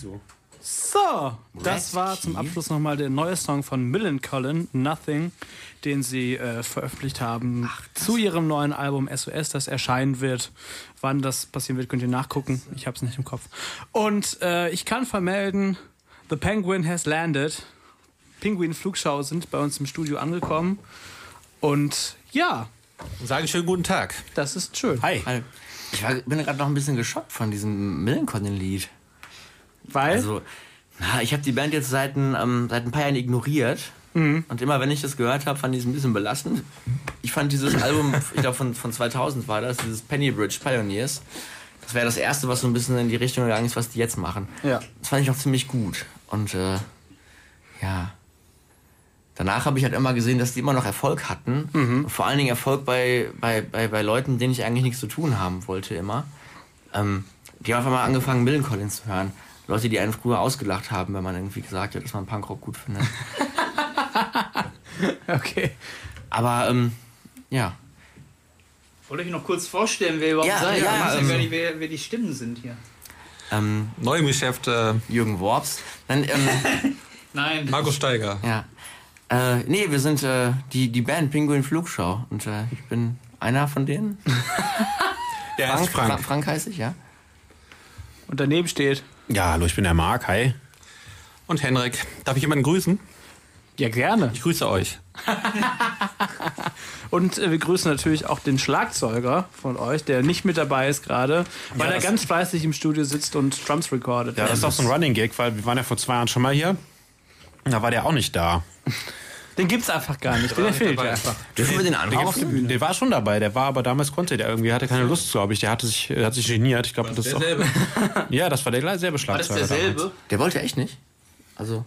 so. So, das war zum Abschluss nochmal der neue Song von Millen Collin, Nothing, den sie äh, veröffentlicht haben zu ihrem neuen Album SOS, das erscheinen wird. Wann das passieren wird, könnt ihr nachgucken. Ich habe es nicht im Kopf. Und äh, ich kann vermelden, The Penguin has landed. Pinguin Flugschau sind bei uns im Studio angekommen. Und ja, Sage schönen guten Tag. das ist schön. Hi. Ich war, bin gerade noch ein bisschen geschockt von diesem Millencolin-Lied. Weil, Also, na, ich habe die Band jetzt seit ein, ähm, seit ein paar Jahren ignoriert. Und immer wenn ich das gehört habe, fand ich es ein bisschen belastend. Ich fand dieses Album, ich glaube von, von 2000 war das, dieses Pennybridge Pioneers. Das wäre das erste, was so ein bisschen in die Richtung gegangen ist, was die jetzt machen. Ja. Das fand ich auch ziemlich gut. Und äh, ja. Danach habe ich halt immer gesehen, dass die immer noch Erfolg hatten. Vor allen Dingen Erfolg bei, bei, bei, bei Leuten, denen ich eigentlich nichts zu tun haben wollte immer. Ähm, die haben einfach mal angefangen, Millen Collins zu hören. Leute, die einen früher ausgelacht haben, wenn man irgendwie gesagt hat, dass man Punkrock gut findet. okay. Aber ähm, ja. Wollte ich noch kurz vorstellen, wer überhaupt Ja, seid? ja, ich weiß ja ähm, gar nicht, wer, wer die Stimmen sind hier. Ähm, Neu im Geschäft äh, Jürgen Worps. Dann, ähm, Nein. Markus Steiger. ja. Äh, nee, wir sind äh, die, die Band Pinguin Flugschau. Und äh, ich bin einer von denen. Der heißt Frank, Frank. Frank heiße ich, ja. Und daneben steht, Ja, hallo, ich bin der Marc. Hi. Und Henrik. Darf ich jemanden grüßen? ja gerne. Ich grüße euch. Und äh, wir grüßen natürlich auch den Schlagzeuger von euch, der nicht mit dabei ist gerade, weil er das- ganz fleißig im Studio sitzt und Drums recordet. Ja, das ist auch so ein Running Gag, weil wir waren ja vor zwei Jahren schon mal hier. Da war der auch nicht da. Den gibt's einfach gar nicht, den fehlt ja dabei. einfach. Dürfen wir den Der, auf der anrufen? Bühne. der war schon dabei, der war aber damals konnte der irgendwie, hatte keine Lust, glaube ich. Der hatte sich, hat sich geniert. Ich glaube, das ist auch, Derselbe. Ja, das war der gleich selbe War das Schlagzeuger. derselbe? damals. Der wollte echt nicht. Also,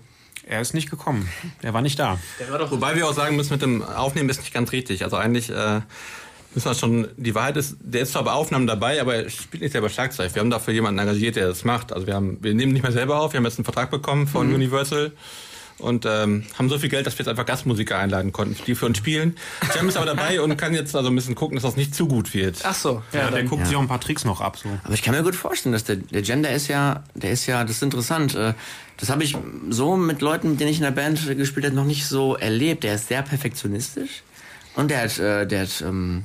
Er ist nicht gekommen. Er war nicht da. Der war doch Wobei wir auch sagen müssen, mit dem Aufnehmen ist nicht ganz richtig. Also eigentlich äh, müssen wir schon, die Wahrheit ist, der ist zwar bei Aufnahmen dabei, aber er spielt nicht selber Schlagzeug. Wir haben dafür jemanden engagiert, der das macht. Also wir haben, wir nehmen nicht mehr selber auf, wir haben jetzt einen Vertrag bekommen von Universal und ähm, haben so viel Geld, dass wir jetzt einfach Gastmusiker einladen konnten, die für uns spielen. Jam ist aber dabei und kann jetzt also ein bisschen gucken, dass das nicht zu gut wird. Ach so, ja, Ja, der dann. guckt sich auch ein paar Tricks noch ab. So. aber ich kann mir gut vorstellen, dass der, der Gender ist ja, der ist ja, das ist interessant. äh, Das habe ich so mit Leuten, mit denen ich in der Band gespielt habe, noch nicht so erlebt. Der ist sehr perfektionistisch und der hat, äh, der hat ähm,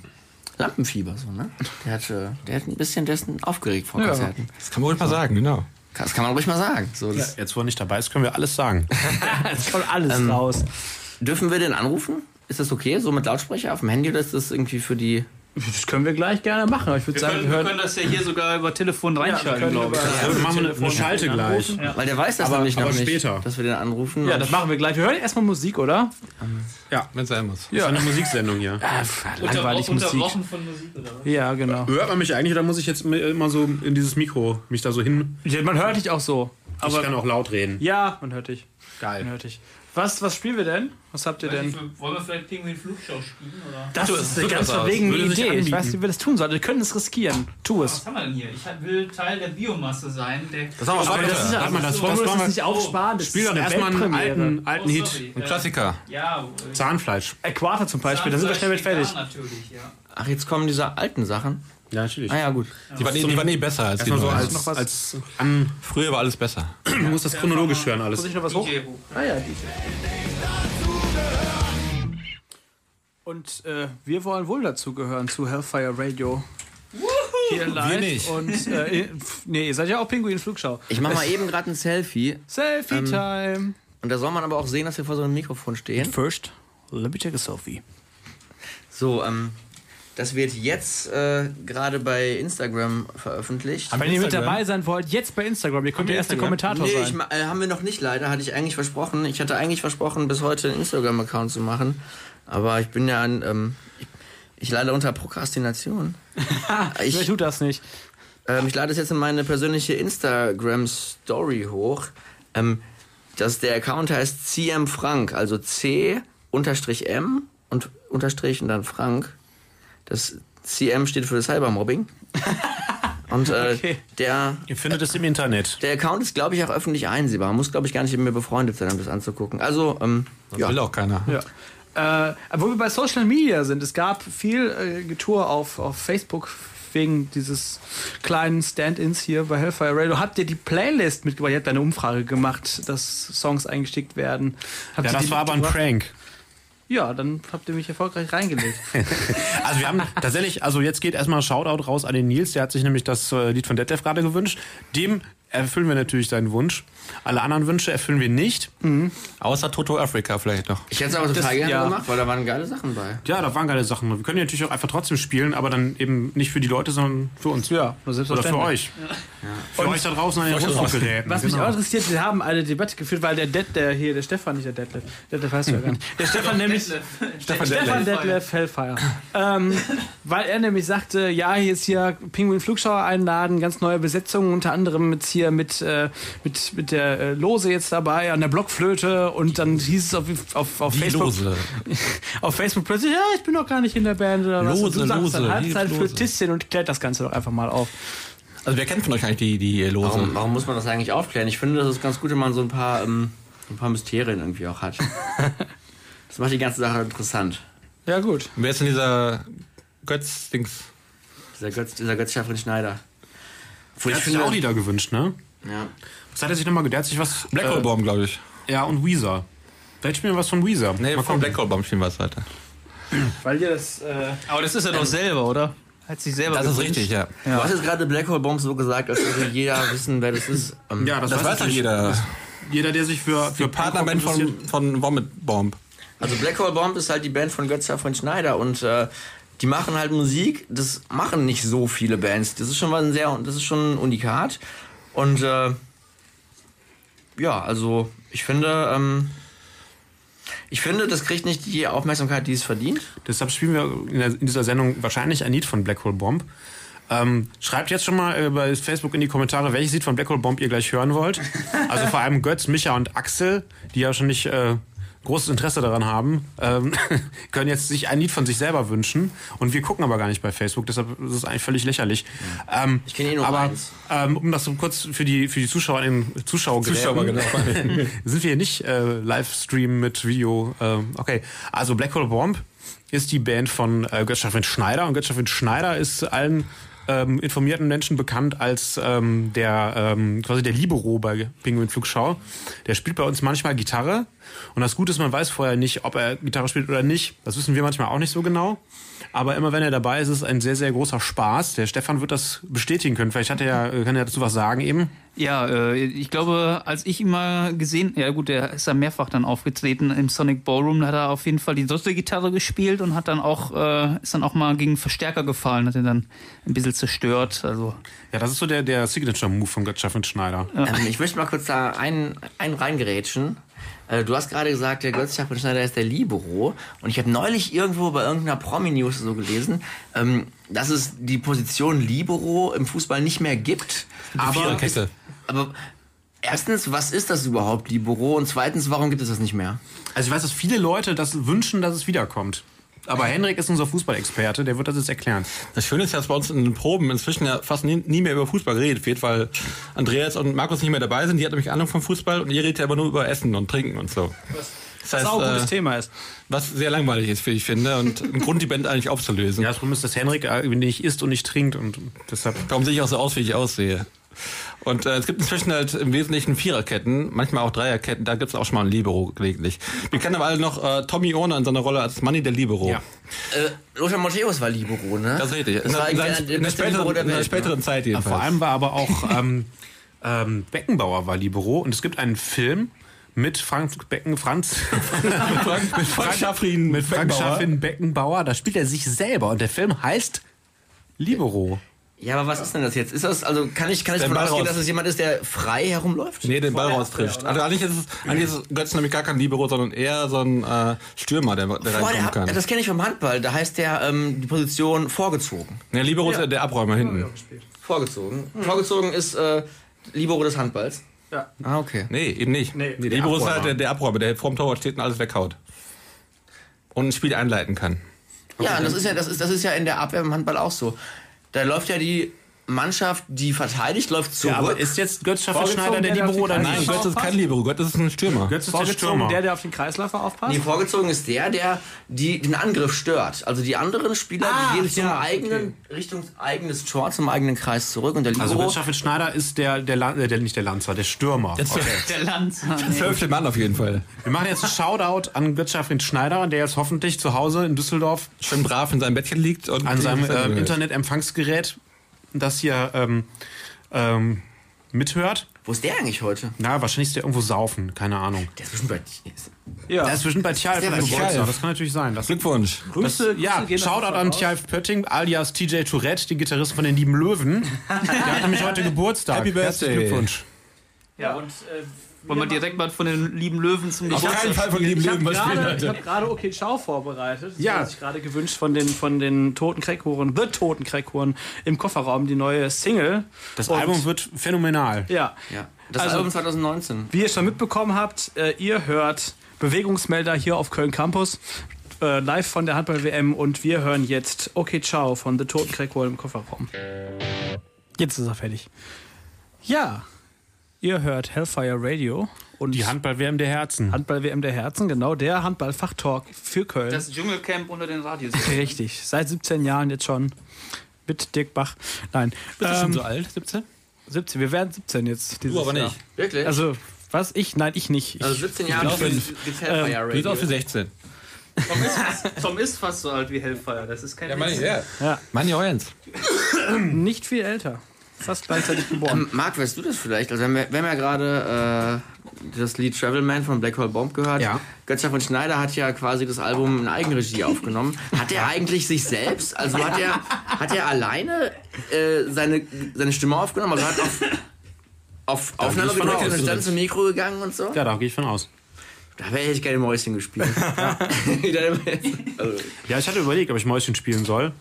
Lampenfieber, so, ne? Der hat, äh, der hat ein bisschen, ist aufgeregt vor Ja. Konzerten. Das kann man ruhig mal sagen, genau. Das kann man ruhig mal sagen. So, das, Jetzt, wo er nicht dabei ist, können wir alles sagen. Jetzt kommt alles Ähm, raus. Dürfen wir den anrufen? Ist das okay, so mit Lautsprecher auf dem Handy oder ist das irgendwie für die... Das können wir gleich gerne machen. aber Ich würde wir, sagen, können, wir wir hören. können das ja hier sogar über Telefon reinschalten, können glaube ich. Ja, dann machen wir eine, eine Schalte gleich. Weil der weiß das Aber- nämlich noch aber nicht, später. dass wir den anrufen. Ja, das machen wir gleich. Wir hören erstmal Musik, oder? Ja, Wenn es sein muss. das ist eine Musiksendung hier. Ah, langweilig Musik. Unterbrochen von Musik, oder was? Ja, genau. Hört man mich eigentlich oder muss ich jetzt immer so in dieses Mikro mich da so hin? Ja, Man hört dich auch so. ich kann auch laut reden. ja, man hört dich. Geil. Man hört dich. Was, was spielen wir denn? Was habt ihr denn? nicht, Wollen wir vielleicht Pinguin Flugschau spielen? Oder? Das es ist eine ganz verwegene Idee. Ich weiß nicht, wie wir das tun sollen. Wir können es riskieren. Tu es. Was haben wir denn hier? Ich will Teil der Biomasse sein. Der Das haben wir Aber das ist ja, mal, das, Wollen das das wir nicht aufsparen? Das Spiel ist doch eine erstmal einen alten, alten Oh, Hit. Ein Klassiker. Ja, äh, Zahnfleisch. Äquator zum Beispiel, da sind wir schnell mit fertig. Vegan Natürlich, ja. Ach, jetzt kommen diese alten Sachen. Ja, natürlich. Ah ja, gut. Die waren, eh- die waren eh besser als die so als, was? als an, Früher war alles besser. man muss das chronologisch hören alles. Muss ich noch was hoch? Ah ja, DJ. Und äh, wir wollen wohl dazugehören zu Hellfire Radio. Hier live. nicht. Und äh, nee, ihr seid ja auch Pinguin Flugschau. Ich mache mal eben gerade ein Selfie. Selfie Time. Und da soll man aber auch sehen, dass wir vor so einem Mikrofon stehen. First, let me take a selfie. So, ähm, das wird jetzt äh, gerade bei Instagram veröffentlicht. Wenn ihr mit Instagram? dabei sein wollt, jetzt bei Instagram. Ihr könnt der erste Kommentator nee, sein. ich, äh, haben wir noch nicht leider, hatte ich eigentlich versprochen. Ich hatte eigentlich versprochen, bis heute einen Instagram-Account zu machen. Aber ich bin ja an, ähm, ich, ich leide unter Prokrastination. Wer ich, tut das nicht? ähm, ich lade es jetzt in meine persönliche Instagram-Story hoch. Ähm, das, der Account heißt CM Frank, also C unterstrich M und unterstrich und dann Frank. Das CM steht für Cybermobbing. Und äh, Okay. der, Ihr findet es im Internet. der Account ist, glaube ich, auch öffentlich einsehbar. Man muss, glaube ich, gar nicht mit mir befreundet sein, um das anzugucken. Also, ähm, Das ja. will auch keiner. Ja. Äh, wo wir bei Social Media sind, es gab viel äh, Getue auf, auf Facebook, wegen dieses kleinen Stand-ins hier bei Hellfire Radio, habt ihr die Playlist mitgebracht? Ihr habt eine Umfrage gemacht, dass Songs eingestickt werden. Habt Ja, das war aber ein? Prank. Ja, dann habt ihr mich erfolgreich reingelegt. Also wir haben tatsächlich, also jetzt geht erstmal ein Shoutout raus an den Nils, der hat sich nämlich das äh, Lied von Detlef gerade gewünscht. Dem erfüllen wir natürlich seinen Wunsch. Alle anderen Wünsche erfüllen wir nicht. Außer Toto Africa vielleicht noch. Ich hätte es aber total Das- gerne ja. gemacht, weil da waren geile Sachen bei. Ja, da waren geile Sachen. Wir können die natürlich auch einfach trotzdem spielen, aber dann eben nicht für die Leute, sondern für uns. Ja, Oder für euch. Für euch da draußen an den Rundfunkgeräten. Was mich Genau. auch interessiert, wir haben eine Debatte geführt, weil der Det, der hier, der Stefan, nicht der Detlef, Detlef heißt ja gar nicht. Der Stefan nämlich, Stefan Stefan Detlef Hellfire. ähm, weil er nämlich sagte, ja, hier ist hier Pinguin Flugschauer einladen, ganz neue Besetzungen, unter anderem mit hier mit, äh, mit, mit der äh, Lose jetzt dabei, an der Blockflöte und dann hieß es auf, auf, auf Die Facebook, Lose. auf Facebook plötzlich, ja, ich bin doch gar nicht in der Band oder was. Lose, und du sagst Lose, dann hier ist Halbzeitflötistin und klärt das Ganze doch einfach mal auf. Also wer kennt von euch eigentlich die, die Lose? Warum, warum muss man das eigentlich aufklären? Ich finde, das ist ganz gut, wenn man so ein paar, ähm, ein paar Mysterien irgendwie auch hat. Das macht die ganze Sache interessant. Ja, gut. Wer ist denn dieser Götz-Dings? Dieser Götz, dieser Götz Schneider. Obwohl ich hat sich auch finde, Lieder gewünscht, ne? ja. Was hat er sich nochmal gedacht? Der hat sich was... Black Hole äh, Bomb, glaube ich. Ja, und Weezer. Vielleicht spielen wir was von Weezer. Nee, Mal von gucken. Black Hole Bomb spielen wir es weiter. Weil ihr das... Äh, Aber das ist er doch selber, oder? Hat sich selber Das ist gewünscht. richtig, ja. Du hast jetzt gerade Black Hole Bomb so gesagt, als würde jeder wissen, wer das ist. Ähm, Ja, das, Das weiß doch natürlich jeder. Jeder, der sich für, für Die Partnerband von, von Vomit Bomb. Also Black Hole Bomb ist halt die Band von Götz von Schneider und äh, die machen halt Musik, das machen nicht so viele Bands. Das ist schon mal ein sehr, das ist schon ein Unikat. Und äh, ja, also ich finde, ähm, ich finde, das kriegt nicht die Aufmerksamkeit, die es verdient. Deshalb spielen wir in, der, in dieser Sendung wahrscheinlich ein Lied von Black Hole Bomb. Ähm, schreibt jetzt schon mal äh, bei Facebook in die Kommentare, welches Lied von Black Hole Bomb ihr gleich hören wollt. Also vor allem Götz, Micha und Axel, die ja schon nicht äh, großes Interesse daran haben, ähm, können jetzt sich ein Lied von sich selber wünschen. Und wir gucken aber gar nicht bei Facebook, deshalb ist es eigentlich völlig lächerlich. Ähm, Ich kenne eh nur aber eins. ähm, um das so kurz für die, für die Zuschauer in Zuschauergeräten, Zuschauer, genau. sind wir hier nicht äh, Livestream mit Video. ähm, okay, also Black Hole Bomb ist die Band von äh, Götz-Schaffrin Schneider und Götz-Schaffrin Schneider ist allen ähm, informierten Menschen bekannt als ähm, der ähm, quasi der Libero bei Pinguin Flugschau. Der spielt bei uns manchmal Gitarre und das Gute ist, man weiß vorher nicht, ob er Gitarre spielt oder nicht. Das wissen wir manchmal auch nicht so genau. Aber immer wenn er dabei ist, ist es ein sehr, sehr großer Spaß. Der Stefan wird das bestätigen können. Vielleicht hat er, ja- kann er dazu was sagen eben. Ja, äh, ich glaube, als ich ihn mal gesehen, ja gut, der ist ja mehrfach dann aufgetreten im Sonic Ballroom, da hat er auf jeden Fall die dritte Gitarre gespielt und hat dann auch, äh, ist dann auch mal gegen Verstärker gefallen, hat ihn dann ein bisschen zerstört. Also Ja, das ist so der, der Signature-Move von Götz-Schaffrin Schneider. Ähm, ich möchte mal kurz da einen, einen reingerätschen. Äh, Du hast gerade gesagt, der Götz von Schneider ist der Libero. Und ich habe neulich irgendwo bei irgendeiner Promi-News so gelesen, ähm, dass es die Position Libero im Fußball nicht mehr gibt. Aber, Viererkette. aber erstens, was ist das überhaupt, Libero? Und zweitens, warum gibt es das nicht mehr? Also ich weiß, dass viele Leute das wünschen, dass es wiederkommt. Aber Henrik ist unser Fußballexperte, der wird das jetzt erklären. Das Schöne ist ja, dass bei uns in den Proben inzwischen ja fast nie, nie mehr über Fußball geredet wird, weil Andreas und Markus nicht mehr dabei sind. Die hat nämlich Ahnung vom Fußball und ihr redet ja aber nur über Essen und Trinken und so. Das was heißt, auch ein gutes äh, Thema ist. was sehr langweilig ist, wie ich finde, und ein Grund, die Band eigentlich aufzulösen. Ja, das Problem ist, dass Henrik nicht isst und nicht trinkt und deshalb. Darum sehe ich auch so aus, wie ich aussehe. Und äh, es gibt inzwischen halt im Wesentlichen Viererketten, manchmal auch Dreierketten, da gibt es auch schon mal ein Libero gelegentlich. Wir kennen aber alle noch äh, Tommy Ohne in seiner Rolle als Manni der Libero. Ja. Äh, Lothar Matthäus war Libero, ne? Das ist richtig. Das war in, der, der in, der späteren, der in der Welt, späteren Zeit jedenfalls. Vor allem war aber auch ähm, ähm, Beckenbauer war Libero und es gibt einen Film mit Frank Becken, Franz, mit Frank Schaffrin, mit Frank Beckenbauer. Schaffin Beckenbauer. Da spielt er sich selber und der Film heißt Libero. Ja, aber was ist denn das jetzt? Ist das, also kann ich, kann ich davon ausgehen, dass es jemand ist, der frei herumläuft? Nee, den Ball raustrifft. Also eigentlich ist es, eigentlich ist Götz nämlich gar kein Libero, sondern eher so ein äh, Stürmer, der, der der, reinkommen kann. das kenne ich vom Handball. Da heißt der ähm, die Position vorgezogen. Ja, Libero ist ja der Abräumer hinten. Vorgezogen. Vorgezogen ist äh, Libero des Handballs. Ja. Ah, okay. Nee, eben nicht. Nee, Libero ist halt der, der Abräumer, der vorm Torwart steht und alles weghaut. Und ein Spiel einleiten kann. Ja, das ist ja, das ist, das ist ja in der Abwehr im Handball auch so. Da läuft ja die Mannschaft, die verteidigt, läuft zurück. Ja, aber ist jetzt Götz Schneider der der Libero oder Nein, nicht? Kreise- Götz ist kein Libero, Götz ist ein Stürmer. Götz ist der Vorgezogen, Stürmer. der, der auf den Kreisläufer aufpasst? Nee, vorgezogen ist der, der die, den Angriff stört. Also die anderen Spieler, Ah, die gehen zum ja, eigenen, Richtung eigenes Tor, zum eigenen Kreis zurück. Und der Also Libero, Götz Scharfe Schneider ist der, der, Lan- äh, der nicht der Lanzer, der Stürmer. Okay. Der Lanz. Zwölfte Mann auf jeden Fall. Wir machen jetzt einen Shoutout an Götz Schneider, der jetzt hoffentlich zu Hause in Düsseldorf Schön brav in seinem Bettchen liegt und an seinem äh, Internetempfangsgerät das hier ähm, ähm, mithört. wo ist der eigentlich heute? Na, wahrscheinlich ist der irgendwo saufen, keine Ahnung. Der ist bestimmt bei... Ja. Der ist bestimmt bei Tjalf Der am Geburtstag, das kann natürlich sein. Das, Glückwunsch. Grüße, das, ja, Grüße Shoutout an Tjalf Pötting, alias TJ Tourette, den Gitarristen von den Lieben Löwen. Der hat nämlich heute Geburtstag. Happy Herzlichen Birthday. Glückwunsch. Ja, und äh, Wollen wir direkt mal von den lieben Löwen zum Auf keinen Fall von lieben ich habe Löwen was spielen gerade ich heute. hab gerade Okay Ciao vorbereitet. Das Ja. hat sich gerade gewünscht von den, von den Toten Kreckhuren, The Toten Kreckhuren im Kofferraum, die neue Single. Das Und- Album wird phänomenal. Ja. Ja, das Also- Album 2019. Wie ihr schon mitbekommen habt, äh, ihr hört Bewegungsmelder hier auf Köln Campus. Äh, live von der Handball-WM und wir hören jetzt Okay Ciao von The Toten Kreckhuren im Kofferraum. Jetzt ist er fertig. Ja, ihr hört Hellfire Radio und Die Handball-WM der Herzen. Handball-WM der Herzen, genau, der Handball-Fachtalk für Köln. Das Dschungelcamp unter den Radios. Richtig, seit 17 Jahren jetzt schon. Mit Dirk Bach. Nein, Bist du schon ähm, so alt, 17? 17. Wir werden 17 jetzt. Dieses Du aber Jahr. nicht. Wirklich? Also, was? Ich? Nein, ich nicht. Ich, also 17 Jahre fünf. Hellfire Du bist auch Radio. für 16. Tom ist, fast, Tom ist fast so alt wie Hellfire. Das ist kein Witz. ja. Ja. Mann, nicht viel älter. Fast gleichzeitig geboren. Ähm, Marc, weißt du das vielleicht? Also wir, haben ja- wir haben ja gerade äh, das Lied Travel Man von Black Hole Bomb gehört. Ja. Götzer von Schneider hat ja quasi das Album in Eigenregie aufgenommen. Hat er eigentlich sich selbst, also hat er, hat er alleine äh, seine, seine Stimme aufgenommen? Also hat auf, auf Aufnahme ich von gedrückt und ist dann zum Mikro gegangen und so? Ja, da gehe ich von aus. Da wäre ich gerne Mäuschen gespielt. also, Ja, ich hatte überlegt, ob ich Mäuschen spielen soll.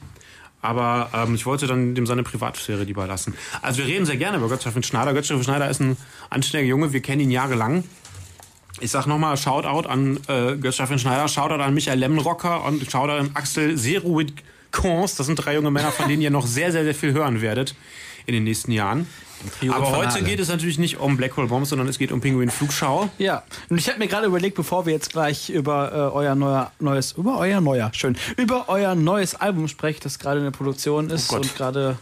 Aber ähm, ich wollte dann dem seine Privatsphäre lieber lassen. Also wir reden sehr gerne über Götz-Steffen Schneider. Götz-Steffen Schneider ist ein anständiger Junge. Wir kennen ihn jahrelang. Ich sag nochmal Shoutout an äh, Götz-Steffen Schneider, Shoutout an Michael Lemmenrocker und Shoutout an Axel Seruid Kons. Das sind drei junge Männer, von denen ihr noch sehr, sehr, sehr viel hören werdet in den nächsten Jahren. Trio Aber heute Fanale. geht es natürlich nicht um Black Hole Bombs, sondern es geht um Pinguin Flugschau. Ja, und ich habe mir gerade überlegt, bevor wir jetzt gleich über äh, euer neuer, neues, über euer neuer, schön, über euer neues Album sprechen, das gerade in der Produktion ist Gott. und gerade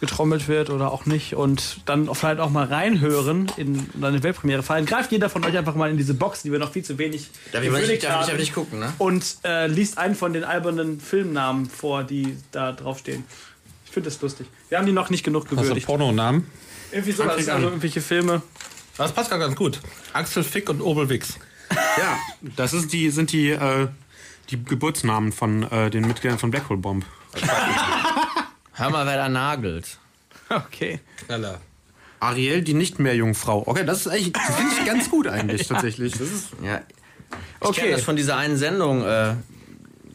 getrommelt wird oder auch nicht und dann vielleicht auch mal reinhören in eine Weltpremiere fallen. Greift jeder von euch einfach mal in diese Box, die wir noch viel zu wenig darf ich nicht, gewürdigt darf ich haben aber nicht gucken, ne? und äh, liest einen von den albernen Filmnamen vor, die da draufstehen. Ich finde das lustig. Wir haben die noch nicht genug gewürdigt. Pornonamen? Irgendwie sowas, also an. irgendwelche Filme. Das passt gar ganz gut. Axel Fick und Obel Wix. Ja, das ist die, sind die, äh, die Geburtsnamen von äh, den Mitgliedern von Black Hole Bomb. Hör mal, wer da nagelt. Okay. Knaller. Ariel, die nicht mehr Jungfrau. Okay, das ist eigentlich, finde ich ganz gut eigentlich tatsächlich. Das ist, Ja. Ich Okay. kenne das von dieser einen Sendung, äh,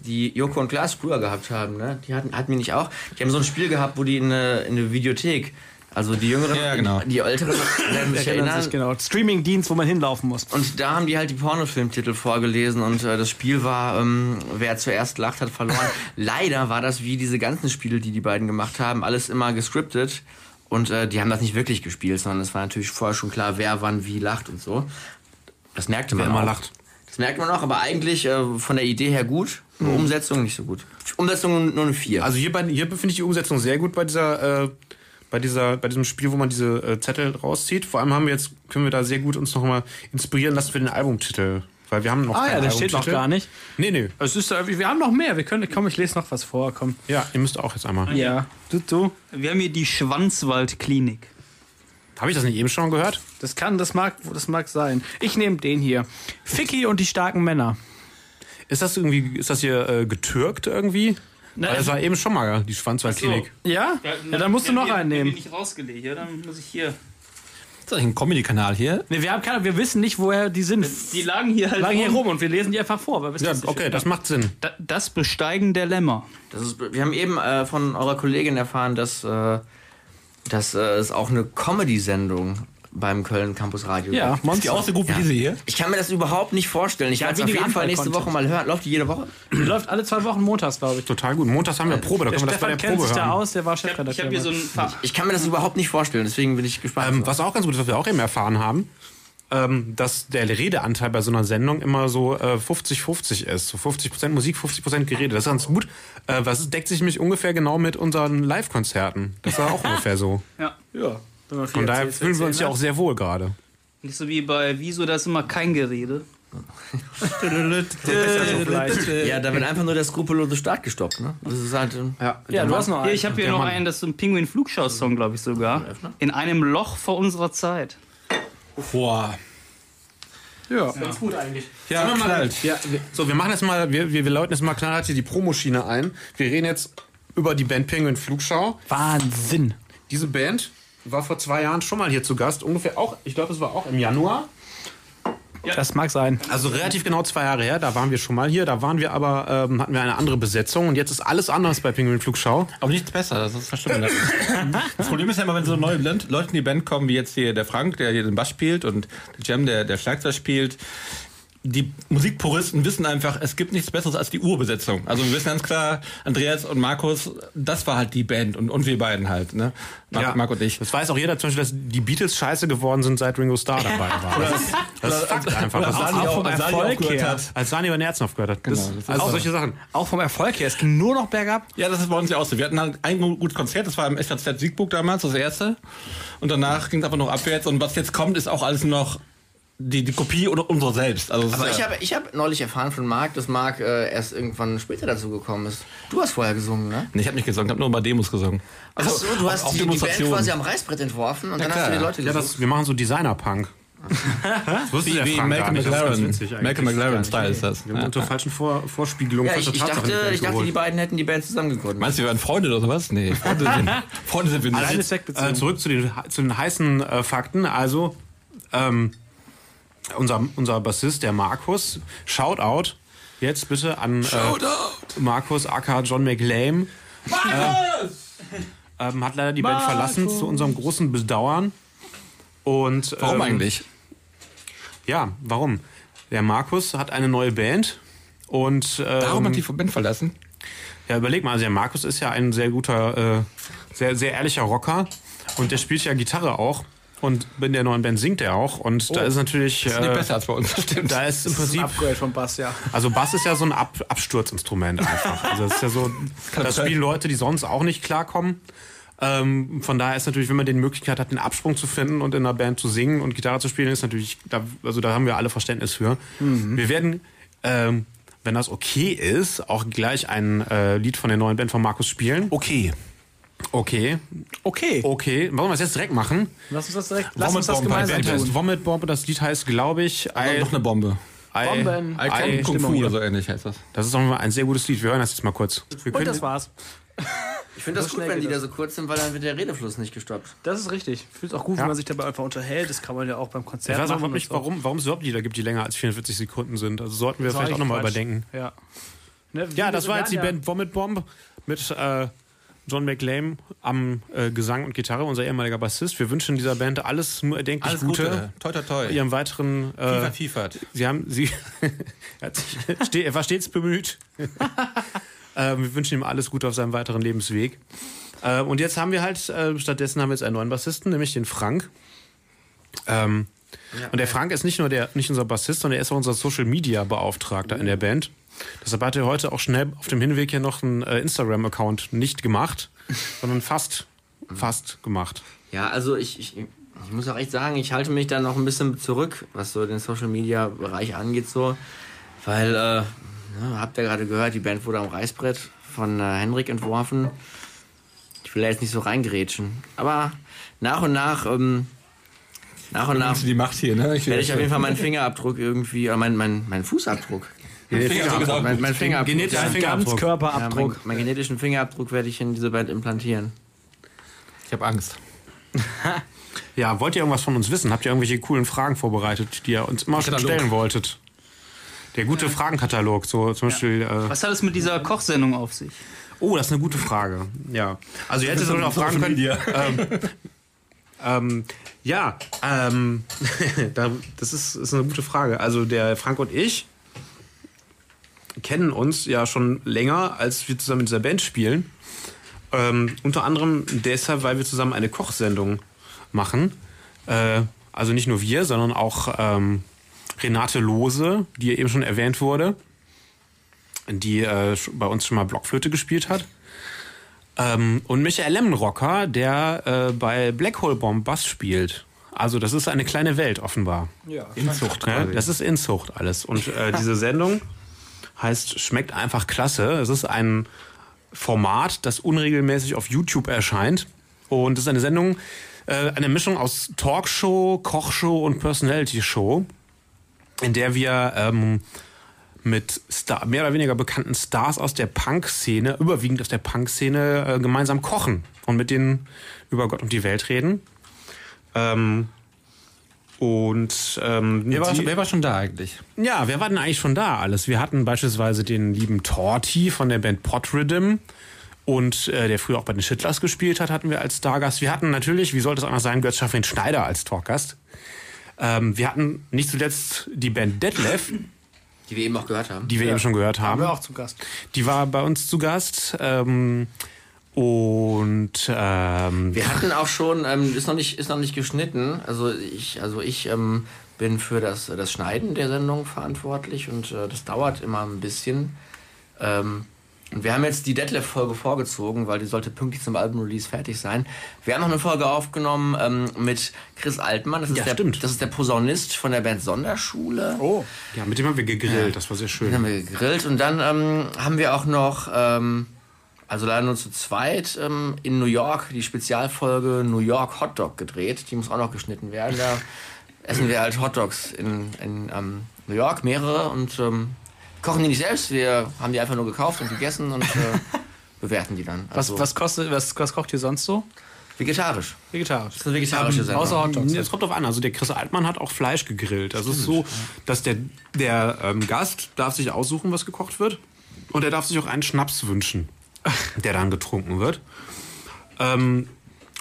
die Joko und Klaas früher gehabt haben. Ne? Die hatten, hatten wir nicht auch. Die haben so ein Spiel gehabt, wo die in eine, in eine Videothek, also die Jüngeren, Ja, genau. die, Älteren werden sich Erinnern sich genau. Streaming-Dienst, wo man hinlaufen muss. Und da haben die halt die Pornofilmtitel vorgelesen und äh, das Spiel war, ähm, wer zuerst lacht, hat verloren. Leider war das wie diese ganzen Spiele, die die beiden gemacht haben, alles immer gescriptet. Und äh, die haben das nicht wirklich gespielt, sondern es war natürlich vorher schon klar, wer wann wie lacht und so. Das merkte man wer immer auch. lacht. Das merkt man auch, aber eigentlich äh, von der Idee her gut, Umsetzung nicht so gut. Umsetzung nur eine 4. Also hier, bei, hier finde ich die Umsetzung sehr gut bei dieser, äh, bei dieser, bei diesem Spiel, wo man diese äh, Zettel rauszieht. Vor allem haben wir jetzt, können wir da sehr gut uns noch mal inspirieren lassen für den Albumtitel. Weil wir haben noch Ah ja, das steht noch gar nicht. Nee, nee. Es ist, äh, wir haben noch mehr. Wir können, komm, ich lese noch was vor. Komm. Ja, ihr müsst auch jetzt einmal. Ja. Du, du. Wir haben hier die Schwanzwaldklinik. Habe ich das nicht eben schon gehört? Das kann, das mag, das mag sein. Ich nehme den hier. Ficky und die starken Männer. Ist das irgendwie, ist das hier äh, getürkt irgendwie? Weil das war eben schon mal die Schwanzwaldklinik. Ja? Ja, dann musst du noch einen nehmen. nicht rausgelegt, ja, dann muss ich hier. Ist das ein Comedy-Kanal hier? Nee, wir, haben keine, wir wissen nicht, woher die sind. Die lagen hier halt lagen hier rum. rum und wir lesen die einfach vor. Weil wir Ja, wissen es okay, das macht Sinn. Da- Das Besteigen der Lämmer. Das ist, wir haben eben äh, von eurer Kollegin erfahren, dass, äh, dass äh, es auch eine Comedy-Sendung beim Köln Campus Radio. Ja, Ist die auch so gut wie Ja. diese hier? Ich kann mir das überhaupt nicht vorstellen. Ich werde es auf jeden Fall nächste. Woche mal hören. Läuft die jede Woche? Die läuft alle zwei Wochen montags, glaube ich. Total gut. Montags haben wir Probe, da Der können wir das bei der kennt Probe sich da hören. aus, der war Ich Chefredakteur. hab hier so Ich kann mir das überhaupt nicht vorstellen, deswegen bin ich gespannt. Ähm, was auch ganz gut ist, was wir auch eben erfahren haben, ähm, dass der Redeanteil bei so einer Sendung immer so äh, 50-50 ist. So 50% Musik, 50% Gerede. Das ist ganz gut. Äh, was deckt sich nämlich ungefähr genau mit unseren Live-Konzerten. Das war auch ungefähr so. ja. ja. Wenn man viel Von daher fühlen wir uns ja auch sehr wohl gerade. Nicht so wie bei Wieso, da ist immer kein Gerede. ja, da wird einfach nur der skrupellose Start gestoppt. Ne? Das ist halt. ähm, hat. Ja, du hast noch Hier, einen. ich habe hier Der noch Mann. einen, das ist ein Pinguin-Flugschau-Song, glaube ich sogar. In einem Loch vor unserer Zeit. Boah. Ja. Ganz gut eigentlich. Ja, wir mal- knallt. Ja, wir- so, wir machen jetzt mal, wir, wir, wir läuten jetzt mal knallhart hier die Promoschiene ein. Wir reden jetzt über die Band Penguin Flugschau. Wahnsinn. Diese Band war vor zwei Jahren schon mal hier zu Gast. Ungefähr auch, ich glaube, es war auch im Januar. Das mag sein. Also relativ genau zwei Jahre her, da waren wir schon mal hier. Da waren wir aber, ähm, hatten wir eine andere Besetzung und jetzt ist alles anders bei Penguin Flugschau. Aber nichts besser, das ist verschlimmert. das Problem ist ja immer, wenn so neue Leute Leute in die Band kommen, wie jetzt hier der Frank, der hier den Bass spielt und der Jam, der, der Schlagzeug spielt. Die Musikpuristen wissen einfach, es gibt nichts Besseres als die Urbesetzung. Also wir wissen ganz klar, Andreas und Markus, das war halt die Band und, und wir beiden halt, ne? Marc, Marc und ich. Das weiß auch jeder zum Beispiel, dass die Beatles scheiße geworden sind, seit Ringo Starr dabei war. Das, ist- das ist Fakt einfach. Oder Das als ist Sani auch vom Erfolg her. hat. als Sani über Nerzen aufgehört hat. Das, Genau, das ist also auch- solche Sachen. Auch vom Erfolg her. Es ging nur noch bergab. Ja, das ist bei uns ja auch so. Wir hatten halt ein gutes Konzert, das war im SVZ Siegburg damals, das erste. Und danach ging es einfach noch abwärts. Und was jetzt kommt, ist auch alles noch die, die Kopie oder unserer selbst. Also Aber ist, ich ja- habe ich hab neulich erfahren von Marc, dass Marc äh, erst irgendwann später dazu gekommen ist. Du hast vorher gesungen, ne? Nee, ich habe nicht gesungen, ich habe nur bei Demos gesungen. Ach so, du hast auf die, die Band quasi am Reißbrett entworfen und dann klar. hast du die Leute Ja, gesucht. das, wir machen so Designer-Punk. Das wusste Wie, der wie Frank Malcolm McLaren. Malcolm McLaren Style ist das. Wir haben unter falschen Vor Vorspiegelungen ja, falsche ich, ich, dachte, ich dachte, die beiden hätten die Band zusammen gegründet. Meinst du, wir wären Freunde oder sowas? Nee, Freunde sind, Freunde sind wir nicht. Alleine äh, zurück zu den, zu den heißen äh, Fakten. Also, ähm, unser, unser Bassist, der Markus, Shoutout jetzt bitte an äh, Markus aka John McLean. Äh, ähm, hat leider die Band verlassen, zu unserem großen Bedauern. Und, Warum ähm, eigentlich? Ja, warum? Der Markus hat eine neue Band und ähm, Darum hat die Band verlassen? ja, überleg mal, also der Markus ist ja ein sehr guter, äh, sehr, sehr ehrlicher Rocker und der spielt ja Gitarre auch und in der neuen Band singt er auch und da ist natürlich, Ist nicht äh, besser als bei uns, das stimmt. da ist im Das ist ein Prinzip, Upgrade vom Bass, ja. also Bass ist ja so ein Ab Absturzinstrument einfach. Also das ist ja so, das spielen Leute, die sonst auch nicht klarkommen. Ähm, von daher ist natürlich, wenn man die Möglichkeit hat, den Absprung zu finden und in einer Band zu singen und Gitarre zu spielen, ist natürlich, da, also da haben wir alle Verständnis für. Wir werden, ähm, wenn das okay ist, auch gleich ein äh, Lied von der neuen Band von Markus spielen. Okay. Okay, Okay. okay. Wollen wir es jetzt direkt machen? Lass uns das direkt, lass uns das Bomb gemeinsam tun. heißt Vomit Bomb und das Lied heißt, glaube ich, I, noch eine Bombe. I, Bomben. I I, Kung Fu oder so ähnlich heißt das. Das ist auch mal ein sehr gutes Lied. Wir hören das jetzt mal kurz. Wir Und das war's. Ich finde das So gut, wenn die da das. so kurz sind, weil dann wird der Redefluss nicht gestoppt. Das ist richtig. Ich finde es auch gut, Ja. wenn man sich dabei einfach unterhält. Das kann man ja auch beim Konzert Ich weiß auch machen. nicht, und so. warum, warum es überhaupt Lieder gibt, die länger als 44 Sekunden sind. Also sollten wir Das vielleicht auch nochmal überdenken. Ja. Ne, Ja, das war jetzt die Band Vomit Bomb mit äh, John McLean am äh, Gesang und Gitarre, unser ehemaliger Bassist. Wir wünschen dieser Band alles nur erdenklich Alles Gute. Gute. Toi, toi, toi. Ihrem weiteren. Äh, Fiefert. Sie haben, sie, er, war stets bemüht. äh, wir wünschen ihm alles Gute auf seinem weiteren Lebensweg. Äh, und jetzt haben wir halt, äh, stattdessen haben wir jetzt einen neuen Bassisten, nämlich den Frank. Ähm, und der Frank ist nicht nur der, nicht unser Bassist, sondern er ist auch unser Social Media Beauftragter in der Band. Deshalb hat er heute auch schnell auf dem Hinweg hier noch einen äh, Instagram-Account nicht gemacht, sondern fast, fast gemacht. Ja, also ich, ich, ich muss auch echt sagen, ich halte mich da noch ein bisschen zurück, was so den Social Media Bereich angeht, so. Weil, äh, ne, habt ihr gerade gehört, die Band wurde am Reißbrett von äh, Henrik entworfen. Ich will da jetzt nicht so reingrätschen. Aber nach und nach, ähm, nach und nach die Macht hier, ne? Ich werde ich auf jeden Fall meinen Fingerabdruck irgendwie, oder mein, mein, mein Fußabdruck. Fingerabdruck. Mein, mein Fingerabdruck. Genetischen ja. Fingerabdruck. Ja, meinen genetischen Fingerabdruck werde ich in diese Band implantieren. Ich habe Angst. Ja, wollt ihr irgendwas von uns wissen? Habt ihr irgendwelche coolen Fragen vorbereitet, die ihr uns immer schon stellen wolltet? Der gute Fragenkatalog, so zum Beispiel. Äh, Was hat es mit dieser Kochsendung auf sich? oh, das ist eine gute Frage. Ja. Also ihr hättet so auch fragen können. Ähm, ähm, Ja, ähm, da, das ist, ist eine gute Frage. Also der Frank und ich kennen uns ja schon länger, als wir zusammen in dieser Band spielen. Ähm, unter anderem deshalb, weil wir zusammen eine Kochsendung machen. Äh, also nicht nur wir, sondern auch ähm, Renate Lose, die eben schon erwähnt wurde, die äh, bei uns schon mal Blockflöte gespielt hat. Ähm, und Michael Lemmenrocker, der äh, bei Black Hole Bomb Bass spielt. Also das ist eine kleine Welt offenbar. Ja, Inzucht quasi. das ist Inzucht alles. Und äh, diese Sendung heißt Schmeckt einfach klasse. Es ist ein Format, das unregelmäßig auf YouTube erscheint. Und es ist eine Sendung, äh, eine Mischung aus Talkshow, Kochshow und Personality Show, in der wir ähm, mit Star, mehr oder weniger bekannten Stars aus der Punk-Szene, überwiegend aus der Punk-Szene, äh, gemeinsam kochen und mit denen über Gott und die Welt reden. Ähm, und ähm, Wer war, die- wer war schon da eigentlich? ja, wer war denn eigentlich schon da alles? Wir hatten beispielsweise den lieben Torti von der Band Pot Rhythm und äh, der früher auch bei den Schittlers gespielt hat, hatten wir als Stargast. Wir hatten natürlich, wie sollte es anders sein, Götz Schaffrin Schneider als Talkgast. Ähm, wir hatten nicht zuletzt die Band Detlef, Die wir eben auch gehört haben. die wir eben schon gehört Haben haben. wir auch zu Gast. Die war bei uns zu Gast. Ähm, und ähm, Wir hatten auch schon, ähm, ist noch nicht, ist noch nicht geschnitten. Also ich, also ich ähm, bin für das, das Schneiden der Sendung verantwortlich und äh, das dauert immer ein bisschen. Ähm, und wir haben jetzt die Detlef-Folge vorgezogen, weil die sollte pünktlich zum Album-Release fertig sein. Wir haben noch eine Folge aufgenommen ähm, mit Chris Altmann. Das ist, Ja, der, stimmt. das ist der Posaunist von der Band Sonderschule. Oh. ja, mit dem haben wir gegrillt, das war sehr Den schön. haben wir gegrillt und dann ähm, haben wir auch noch, ähm, also leider nur zu zweit, ähm, in New York die Spezialfolge New York Hot Dog gedreht. Die muss auch noch geschnitten werden. Da essen wir halt Hot Dogs in, in ähm, New York, mehrere und ähm, kochen die nicht selbst. Wir haben die einfach nur gekauft und gegessen und äh, bewerten die dann. Was, Also was, kostet, was, was kocht ihr sonst so? vegetarisch. Vegetarisch. Das ist eine vegetarische Sendung. Außer Hot Dogs. Es kommt drauf an. Also der Chris Altmann hat auch Fleisch gegrillt. Das ist so, dass der, der ähm, Gast darf sich aussuchen, was gekocht wird. Und er darf sich auch einen Schnaps wünschen, der dann getrunken wird. Ähm,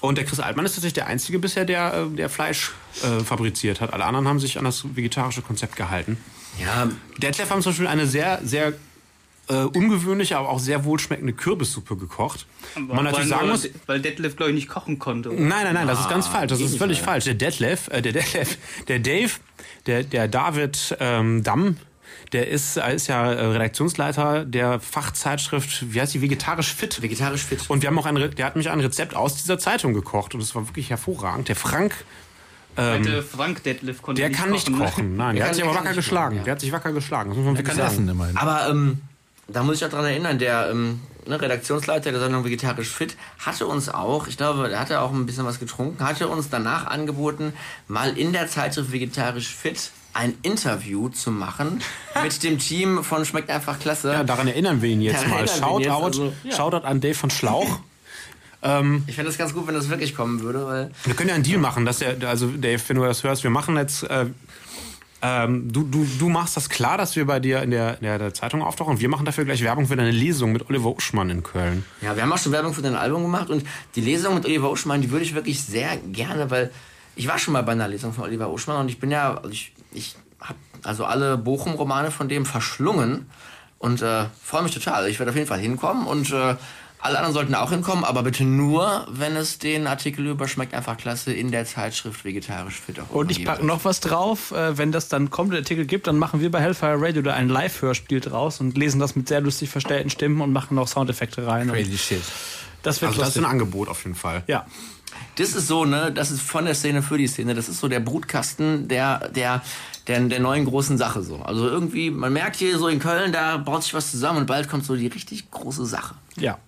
und der Chris Altmann ist tatsächlich der Einzige bisher, der, äh, der Fleisch äh, fabriziert hat. Alle anderen haben sich an das vegetarische Konzept gehalten. Ja, Detlef haben zum Beispiel eine sehr, sehr äh, ungewöhnliche, aber auch sehr wohlschmeckende Kürbissuppe gekocht. Man natürlich sagen muss, Weil Detlef, glaube ich, nicht kochen konnte. oder? Nein, nein, nein, das ist ganz falsch. Das ist völlig falsch. Der Detlef, äh, der Detlef, der Dave, der, der David ähm, Damm, der ist, ist ja äh, Redaktionsleiter der Fachzeitschrift, wie heißt die, Vegetarisch Fit. vegetarisch fit. Und wir haben auch ein, der hat mich ein Rezept aus dieser Zeitung gekocht und es war wirklich hervorragend. Der Frank, Meinte Frank Detlef konnte der kann nicht kochen. ne? kochen. Nein, der kann- hat sich der aber kann wacker nicht geschlagen. kochen, ja. Der hat sich wacker geschlagen. Das muss man wirklich kann sagen. essen immerhin. Aber ähm, da muss ich auch dran erinnern, der ähm, ne, Redaktionsleiter der Sendung Vegetarisch Fit hatte uns auch, ich glaube, er hatte auch ein bisschen was getrunken, hatte uns danach angeboten, mal in der Zeitschrift Vegetarisch Fit ein Interview zu machen mit dem Team von Schmeckt einfach klasse. Ja, daran erinnern wir ihn jetzt Daran mal. Shoutout, also, ja. Shoutout an Dave von Schlauch. Ich fände es ganz gut, wenn das wirklich kommen würde, weil Wir können ja einen Deal machen, dass der, also Dave, wenn du das hörst, wir machen jetzt, äh, ähm, du, du, du machst das klar, dass wir bei dir in der, in der, der Zeitung auftauchen. Wir machen dafür gleich Werbung für deine Lesung mit Oliver Uschmann in Köln. Ja, wir haben auch schon Werbung für dein Album gemacht und die Lesung mit Oliver Uschmann, die würde ich wirklich sehr gerne, weil ich war schon mal bei einer Lesung von Oliver Uschmann und ich bin ja, also ich, ich habe also alle Bochum-Romane von dem verschlungen und äh, freue mich total. Ich werde auf jeden Fall hinkommen und äh, alle anderen sollten auch hinkommen, aber bitte nur, wenn es den Artikel über Schmeckt einfach klasse in der Zeitschrift Vegetarisch Fit auch Und ich packe noch was drauf. Äh, wenn das dann kommt, der Artikel gibt, dann machen wir bei Hellfire Radio da ein Live-Hörspiel draus und lesen das mit sehr lustig verstellten Stimmen und machen noch Soundeffekte rein. Und Crazy shit. das wird Also das ist ein Angebot auf jeden Fall. ja. Das ist so, ne, das ist von der Szene für die Szene. Das ist so der Brutkasten der, der, der, der neuen großen Sache so. Also irgendwie, man merkt hier so in Köln, da baut sich was zusammen und bald kommt so die richtig große Sache. Ja.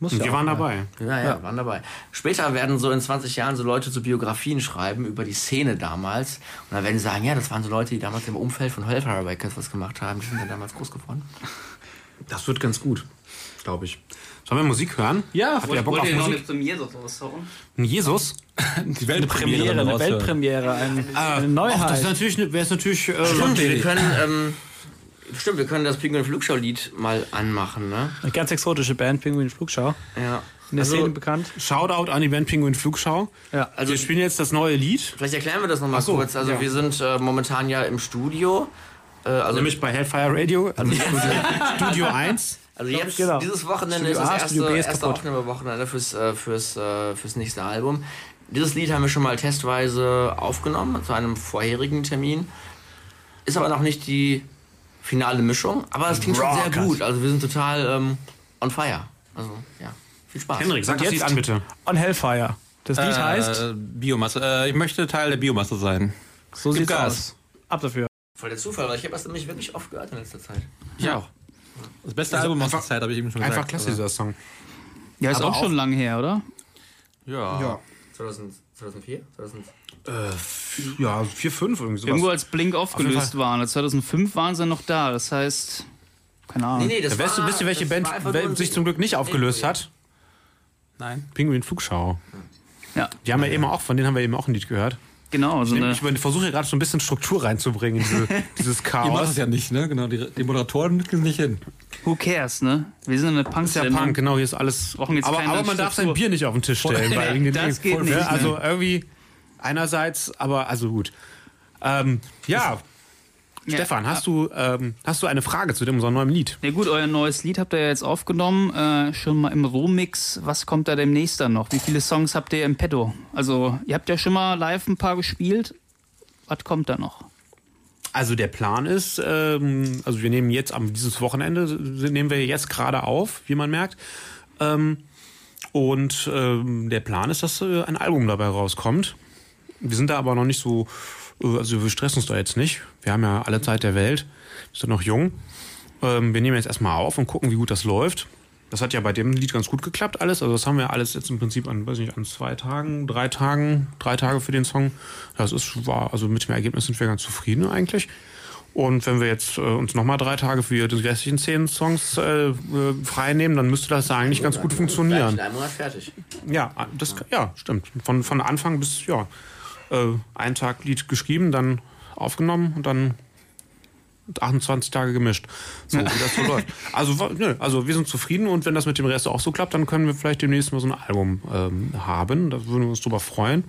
Muss Und ja wir waren dabei. Ja, ja, waren dabei. Später werden so in 20 Jahren so Leute so Biografien schreiben über die Szene damals. Und dann werden sie sagen, ja, das waren so Leute, die damals im Umfeld von Hellfire Records was gemacht haben. Die sind dann damals groß geworden. Das wird ganz gut, glaube ich. Sollen wir Musik hören? Ja, Hat ihr Bock auf noch eine Musik? Premiere raushauen? Ein Jesus? Die Eine Premiere, eine Weltpremiere, ein, eine Ach, das Neuheit. ist natürlich, wäre es natürlich. Äh, Stimmt, wir können, ähm, stimmt, wir können das Pinguin Flugschau-Lied mal anmachen, ne? Eine ganz exotische Band, Pinguin Flugschau. Ja. in der Also- Szene bekannt. Shoutout an die Band Pinguin Flugschau. Ja. Also wir spielen jetzt das neue Lied. Vielleicht erklären wir das nochmal so, kurz. Also ja. wir sind äh, momentan ja im Studio. Äh, also, Nämlich bei Hellfire Radio, also Studio, Studio 1. also jetzt Genau. dieses Wochenende Studio ist das A, erste, Studio B ist erste. Aufnahmewochenende fürs, äh, fürs, äh, fürs nächste Album. Dieses Lied haben wir schon mal testweise aufgenommen zu einem vorherigen Termin. Ist aber noch nicht die finale Mischung, aber es klingt schon sehr gut. Also wir sind total ähm, on fire. Also ja, viel Spaß. Henrik, sag das jetzt- Lied an, bitte. On Hellfire. Das Lied heißt, Äh, Biomasse. Äh, ich möchte Teil der Biomasse sein. so gib sieht's Gas. aus. Ab dafür. Voll der Zufall, weil ich habe das nämlich wirklich oft gehört in letzter Zeit. Ich auch. Das beste Also Album aus der Zeit, habe ich eben schon gesagt. Einfach klasse, dieser Song. Ja, ist Aber auch schon lang her, oder? Ja. 2000, 2004? 2000. Ja, 4, 5 irgendwie sowas. Irgendwo als Blink aufgelöst waren. 2005 waren sie noch da. Das heißt, keine Ahnung. Nee, nee, das Ja, weißt du, war, wisst ihr, welche das Band sich zum Glück nicht aufgelöst hat? Nein. Pinguin Flugschau. Ja, Die haben ja eben auch, von denen haben wir eben auch ein Lied gehört. Genau. So eine, Ich versuche hier gerade so ein bisschen Struktur reinzubringen, in diese, dieses Ihr macht Chaos. das ja nicht, ne? Genau, die, die Moderatoren es nicht hin. who cares, ne? Wir sind eine punk ist ja Punk, genau, hier ist alles. Aber, aber man darf sein. Bier nicht auf den Tisch stellen. weil wegen den Das geht nicht, Ja, ne? Also irgendwie einerseits, aber also gut. Ähm, ja, Ja. Stefan, hast du, ähm, hast du eine Frage zu dem unserem neuen Lied? Ja gut, euer neues Lied habt ihr ja jetzt aufgenommen, äh, schon mal im Rohmix. Was kommt da demnächst dann noch? Wie viele Songs habt ihr im Petto? Also, ihr habt ja schon mal live ein paar gespielt. Was kommt da noch? Also der Plan ist, ähm, also wir nehmen jetzt am dieses Wochenende nehmen wir jetzt gerade auf, wie man merkt. Ähm, und ähm, der Plan ist, dass äh, ein Album dabei rauskommt. Wir sind da aber noch nicht so, äh, also wir stressen uns da jetzt nicht. Wir haben ja alle Zeit der Welt, wir sind noch jung. Ähm, wir nehmen jetzt erstmal auf und gucken, wie gut das läuft. Das hat ja bei dem Lied ganz gut geklappt alles. Also das haben wir alles jetzt im Prinzip an, weiß nicht, an zwei Tagen, drei Tagen, drei Tage für den Song. Das ist, war, also mit dem Ergebnis sind wir ganz zufrieden eigentlich. Und wenn wir jetzt äh, uns nochmal drei Tage für die restlichen zehn Songs äh, äh, frei nehmen, dann müsste das eigentlich ganz gut funktionieren. In einem Monat fertig. Ja, das, ja, stimmt. Von, von Anfang bis, ja, äh, einen Tag Lied geschrieben, dann aufgenommen und dann 28 Tage gemischt. So, wie das so läuft. Also, nö, also wir sind zufrieden und wenn das mit dem Rest auch so klappt, dann können wir vielleicht demnächst mal so ein Album ähm, haben. Da würden wir uns drüber freuen.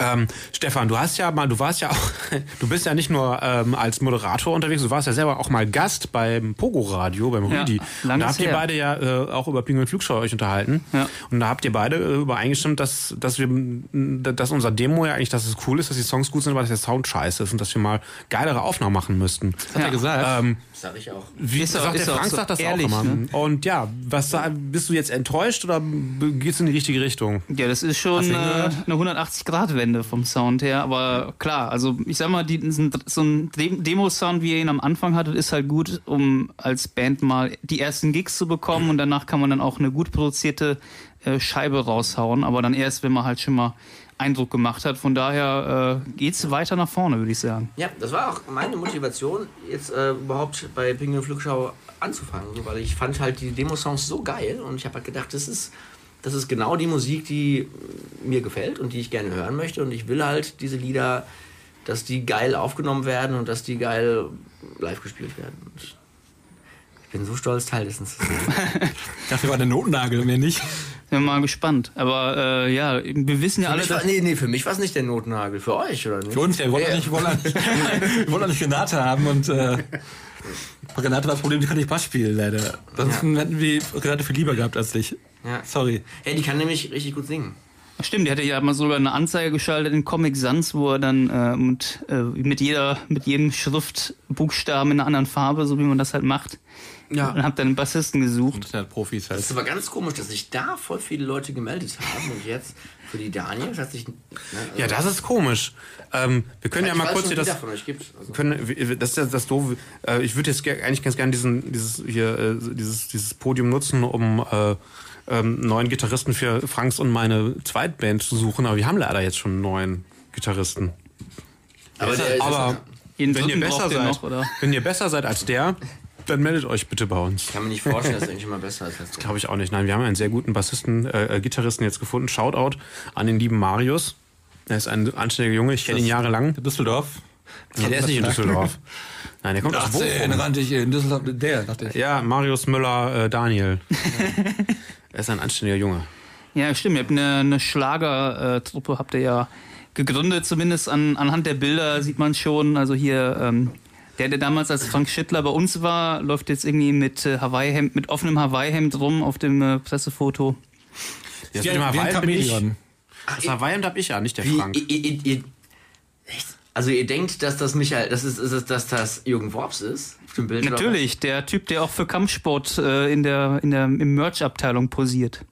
Ähm, Stefan, du hast ja mal, du warst ja auch, du bist ja nicht nur ähm, als Moderator unterwegs, du warst ja selber auch mal Gast beim Pogo Radio, beim Ja, Rüdi. Und da habt ihr her. beide ja äh, auch über Pinguin Flugschau euch unterhalten. Ja. Und da habt ihr beide äh, übereingestimmt, dass, dass wir, m, dass unser Demo ja eigentlich, dass es cool ist, dass die Songs gut sind, aber dass der Sound scheiße ist und dass wir mal geilere Aufnahmen machen müssten. Hat er gesagt? Ähm, Das sag ich auch. wie Ist auch- sagt ist der auch Frank so sagt das ehrlich, auch immer. ne? Und ja, was bist du jetzt enttäuscht oder geht's in die richtige Richtung? Ja, das ist schon äh, eine 180-Grad-Wende vom Sound her. Aber klar, also ich sag mal, die, so ein Dem- Demo-Sound, wie ihr ihn am Anfang hattet, ist halt gut, um als Band mal die ersten Gigs zu bekommen und danach kann man dann auch eine gut produzierte äh, Scheibe raushauen. Aber dann erst, wenn man halt schon mal Eindruck gemacht hat. Von daher äh, geht's weiter nach vorne, würde ich sagen. Ja, das war auch meine Motivation, jetzt äh, überhaupt bei Pinguin Flugschau anzufangen, so, weil ich fand halt die Demo-Songs so geil und ich habe halt gedacht, das ist, das ist genau die Musik, die mir gefällt und die ich gerne hören möchte und ich will halt diese Lieder, dass die geil aufgenommen werden und dass die geil live gespielt werden. Und ich bin so stolz, Teil dessen zu sein. Dafür war der Notnagel, mehr nicht. Bin mal gespannt. Aber äh, ja, wir wissen ja Für alle, war, nee, nee, für mich war es nicht der Notnagel, für euch, oder nicht? Für uns, ja, wir wollten Ja. ja. nicht, wir nicht, wir Renate haben und äh, Renate war das Problem, die kann nicht Bass spielen, leider. Sonst hätten wir Renate viel lieber gehabt als dich. Ja. Sorry. Ja, die kann nämlich richtig gut singen. Stimmt, der hatte ja mal sogar eine Anzeige geschaltet in Comic Sans, wo er dann äh, mit, äh, mit jeder, mit jedem Schriftbuchstaben in einer anderen Farbe, so wie man das halt macht. Ja. Und hab dann einen Bassisten gesucht. Das sind halt Profis halt. Das war ganz komisch, dass sich da voll viele Leute gemeldet haben und jetzt für die Daniel das hat sich. Ne, also Ja, das ist komisch. Ähm, wir können ja ich mal kurz hier das. der von euch gibt. Also. können, das ist ja das doofe. Äh, ich würde jetzt eigentlich ganz gerne diesen, dieses hier, äh, dieses, dieses Podium nutzen, um äh, ähm, neuen Gitarristen für Franks und meine Zweitband zu suchen, aber wir haben leider jetzt schon einen neuen Gitarristen. Aber, der ist aber Jeden wenn ihr besser seid, noch, oder? wenn ihr besser seid als der, dann meldet euch bitte bei uns. ich kann mir nicht vorstellen, dass er irgendjemand besser ist du. Glaube ich auch nicht. Nein, wir haben einen sehr guten Bassisten, äh, äh, Gitarristen jetzt gefunden. Shoutout an den lieben Marius. Er ist ein anständiger Junge, ich kenne ihn jahrelang. Düsseldorf. Ja, der ist nicht in Düsseldorf. Nein, der kommt aus Bochum. rannte ich in Düsseldorf. Der, dachte ich. Ja, Marius Müller, äh, Daniel. Er ist ein anständiger Junge. Ja, stimmt. Ihr habt eine, eine Schlagertruppe, habt ihr ja gegründet, zumindest an, anhand der Bilder sieht man schon. Also hier, ähm, der, der damals als Frank Schittler bei uns war, läuft jetzt irgendwie mit äh, Hawaii-Hemd, mit offenem Hawaii-Hemd rum auf dem äh, Pressefoto. Wie ein Hawaii bin ich. Chamäleon. Das Hawaii hab ich ja, nicht der Wie, Frank. ihr, ihr, ihr? Also ihr denkt, dass das Michael, das ist, ist dass das Jürgen Worps ist auf dem Bild? oder Natürlich, der Typ, der auch für Kampfsport äh, in der, in der im Merch-Abteilung posiert.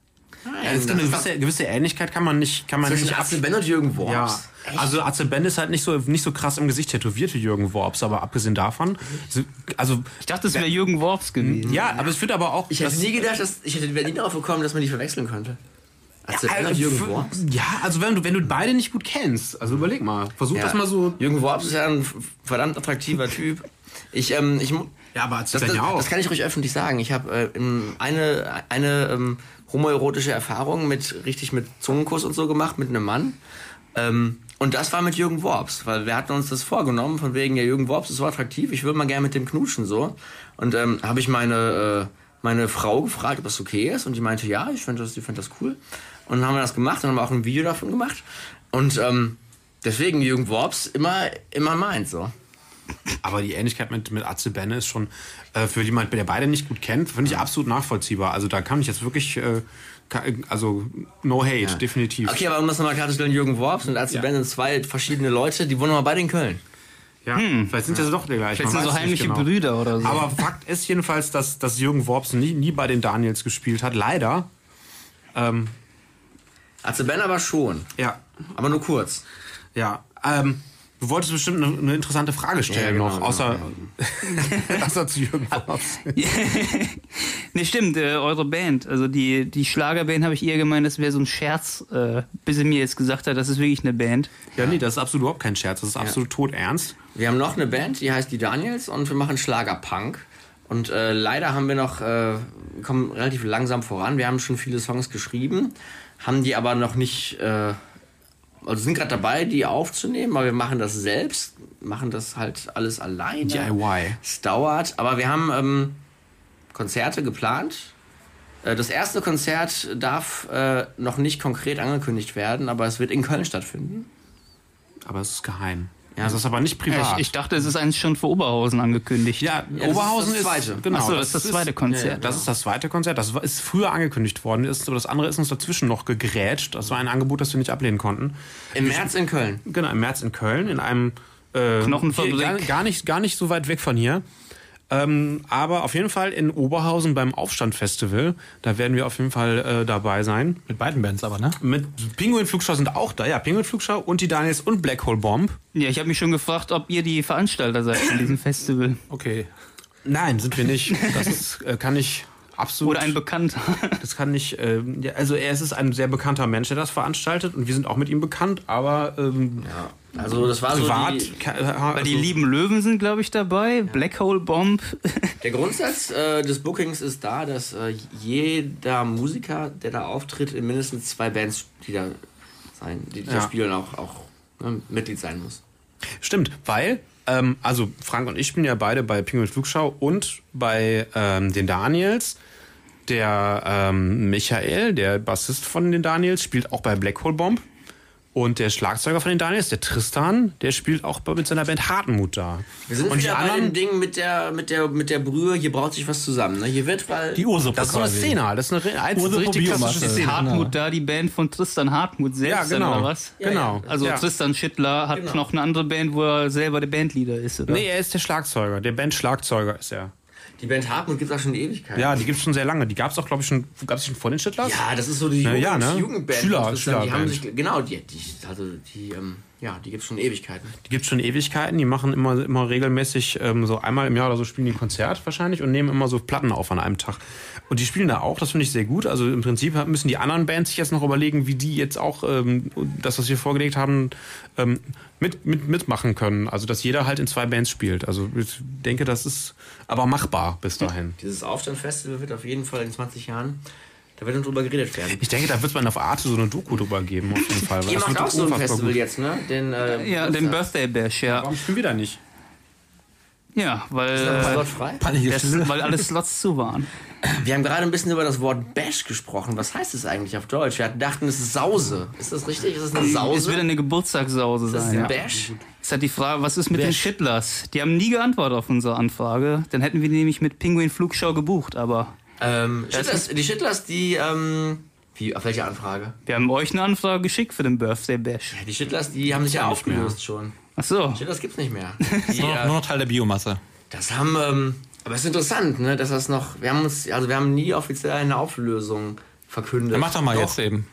Ja, es gibt eine gewisse, gewisse Ähnlichkeit kann man nicht, kann man Zwischen nicht Axel Ben und Jürgen Worps? Ja, Echt? also Atze Ben ist halt nicht so, nicht so krass im Gesicht tätowiert wie Jürgen Worps, aber abgesehen davon, so- also, Ich dachte, es wäre Jürgen Worps gewesen. ja, aber es wird aber auch... Ich hätte das- nie gedacht, dass ich hätte nie darauf gekommen, dass man die verwechseln könnte. Axel Ben Also, und Jürgen für- Worps? Ja, also wenn du, wenn du beide nicht gut kennst, also überleg mal, versuch Ja. das mal so... Jürgen Worps ist ja ein verdammt attraktiver Typ. Ich, ähm, ich, Ja, aber das, Ben das, ja auch. das kann ich ruhig öffentlich sagen. Ich habe äh, eine, eine ähm, homoerotische Erfahrung mit richtig mit Zungenkuss und so gemacht mit einem Mann. Ähm, und das war mit Jürgen Worps, weil wir hatten uns das vorgenommen, von wegen, ja, Jürgen Worps ist so attraktiv, ich würde mal gerne mit dem knutschen so. Und ähm, habe ich meine, äh, meine Frau gefragt, ob das okay ist. Und die meinte, ja, ich finde das, ich find das cool. Und dann haben wir das gemacht und haben auch ein Video davon gemacht. Und ähm, deswegen Jürgen Worps immer, immer meint so. Aber die Ähnlichkeit mit, mit Atze Benne ist schon äh, für jemand, der beide nicht gut kennt, finde ich absolut nachvollziehbar. Also da kann ich jetzt wirklich, äh, also no hate, definitiv. Okay, aber um das nochmal klarzustellen, Jürgen Worps und Atze Ja. Ben sind zwei verschiedene Leute, die wohnen aber beide in Köln. Ja, vielleicht sind das doch der gleiche. Vielleicht sind so heimliche genau. Brüder oder so. Aber Fakt ist jedenfalls, dass, dass Jürgen Worps nie, nie bei den Daniels gespielt hat. Leider. Ähm, Atze Ben aber schon, ja, aber nur kurz. ja. Ähm, du wolltest bestimmt eine, eine interessante Frage stellen Ja, genau, noch, genau, außer, außer zu Jürgen Worps. ne, stimmt, äh, eure Band. Also die, die Schlagerband habe ich eher gemeint, das wäre so ein Scherz, äh, bis er mir jetzt gesagt hat, das ist wirklich eine Band. Ja, nee, das ist absolut überhaupt kein Scherz. Das ist absolut todernst. Wir haben noch eine Band, die heißt die Daniels und wir machen Schlagerpunk. Und äh, leider haben wir noch, äh, kommen relativ langsam voran. Wir haben schon viele Songs geschrieben, haben die aber noch nicht, äh, also sind gerade dabei, die aufzunehmen, aber wir machen das selbst, machen das halt alles alleine. DIY. Es dauert, aber wir haben ähm, Konzerte geplant. Äh, Das erste Konzert darf äh, noch nicht konkret angekündigt werden, aber es wird in Köln stattfinden. Aber es ist geheim. Ja, das ist aber nicht Ja, privat. ich, ich dachte, es ist eins schon für Oberhausen angekündigt. ja, das Oberhausen ist ist, das zweite. genau. Ach so, das ist das zweite Konzert. Das ist das zweite Konzert. Das ist früher angekündigt worden, ist, aber das andere ist uns dazwischen noch gegrätscht. Das war ein Angebot, das wir nicht ablehnen konnten. Im März in Köln. Genau, im März in Köln, in einem äh, Knochenfabrik. hier, Gar, gar, nicht, gar nicht so weit weg von hier. Ähm, aber auf jeden Fall in Oberhausen beim Aufstand-Festival. Da werden wir auf jeden Fall äh, dabei sein. Mit beiden Bands aber, ne? Mit Pinguin-Flugschau sind auch da. Ja, Pinguin-Flugschau und die Daniels und Black Hole Bomb. Ja, ich habe mich schon gefragt, ob ihr die Veranstalter seid von diesem Festival. Okay. Nein, sind wir nicht. Das ist, äh, kann ich absolut. Oder ein Bekannter. Das kann nicht. Ähm, ja, also er ist ein sehr bekannter Mensch, der das veranstaltet und wir sind auch mit ihm bekannt, aber ähm, Also das war so privat. die, ka- äh, Weil die also- lieben Löwen sind, glaube ich, dabei. Black Hole Bomb. der Grundsatz äh, des Bookings ist da, dass äh, jeder Musiker, der da auftritt, in mindestens zwei Bandmitglieder sein, die da Ja. spielen, auch, auch ne, Mitglied sein muss. Stimmt, weil, ähm, also Frank und ich spielen ja beide bei Pinguin Flugschau und bei ähm, den Daniels. Der ähm, Michael, der Bassist von den Daniels, spielt auch bei Black Hole Bomb. Und der Schlagzeuger von den Daniels, der Tristan, der spielt auch bei- mit seiner Band Hartmut da. Wir sind und die wieder bei dem anderen, Ding mit der, mit der, mit der Brühe, hier braut sich was zusammen. Ne? Hier wird, weil Die Ursuppe das ist so eine. Szene, halt. das ist eine re- ein- Ursuppe richtig klassische Ist Szene. Hartmut da, die Band von Tristan Hartmut selbst, Ja, genau. oder was? genau. Also ja. Tristan Schittler hat Genau. noch eine andere Band, wo er selber der Bandleader ist, oder? Nee, er ist der Schlagzeuger. Der Band-Schlagzeuger ist er. Die Band Hartmut gibt es auch schon Ewigkeit. Ja, die gibt's schon sehr lange. Die gab's auch, glaube ich, schon. Gab's schon vor den Schittlers? Ja, das ist so die Na Jugend, ja, ne? Jugendband. Schüler- dann- die haben sich, genau, die, die, also die, ähm, ja, die gibt es schon Ewigkeiten. Die gibt's schon Ewigkeiten. Die machen immer, immer regelmäßig, ähm, so einmal im Jahr oder so spielen die ein Konzert wahrscheinlich und nehmen immer so Platten auf an einem Tag. Und die spielen da auch, das finde ich sehr gut. Also im Prinzip müssen die anderen Bands sich jetzt noch überlegen, wie die jetzt auch ähm, das, was wir vorgelegt haben, ähm, mit, mit, mitmachen können. Also dass jeder halt in zwei Bands spielt. Also ich denke, das ist aber machbar bis dahin. Dieses Aufstandfestival wird auf jeden Fall in 20 Jahren, da wird dann drüber geredet werden. Ich denke, da wird man auf Arte so eine Doku drüber geben, auf jeden Fall. weil Ihr das macht auch so ein Festival gut. jetzt, ne? Den, äh, Ja, den Birthday Bash, ja. Warum spielen wir da nicht? Ja, weil, Ist noch ein äh, Slot frei? Peinliche das, Stille. weil alle Slots zu waren. Wir haben gerade ein bisschen über das Wort Bash gesprochen. Was heißt es eigentlich auf Deutsch? Wir dachten, es ist Sause. Ist das richtig? Ist es eine Es Sause? wird eine Geburtstagssause das ist sein. ein Ja. Bash? Es hat die Frage, was ist mit den Bash. Shitlers? Die haben nie geantwortet auf unsere Anfrage. Dann hätten wir die nämlich mit Pinguin Flugschau gebucht, aber Ähm, Shitlers, die Shitlers, die, ähm, wie, auf welche Anfrage? wir haben euch eine Anfrage geschickt für den Birthday Bash. Die Shitlers, die haben sich ja aufgelöst schon. Ach so. Shitlers gibt's nicht mehr. Die, Nur, noch- äh, nur noch Teil der Biomasse. das haben, ähm, aber es ist interessant, ne, dass das noch, wir haben uns, also wir haben nie offiziell eine Auflösung verkündet. Dann mach doch mal jetzt eben.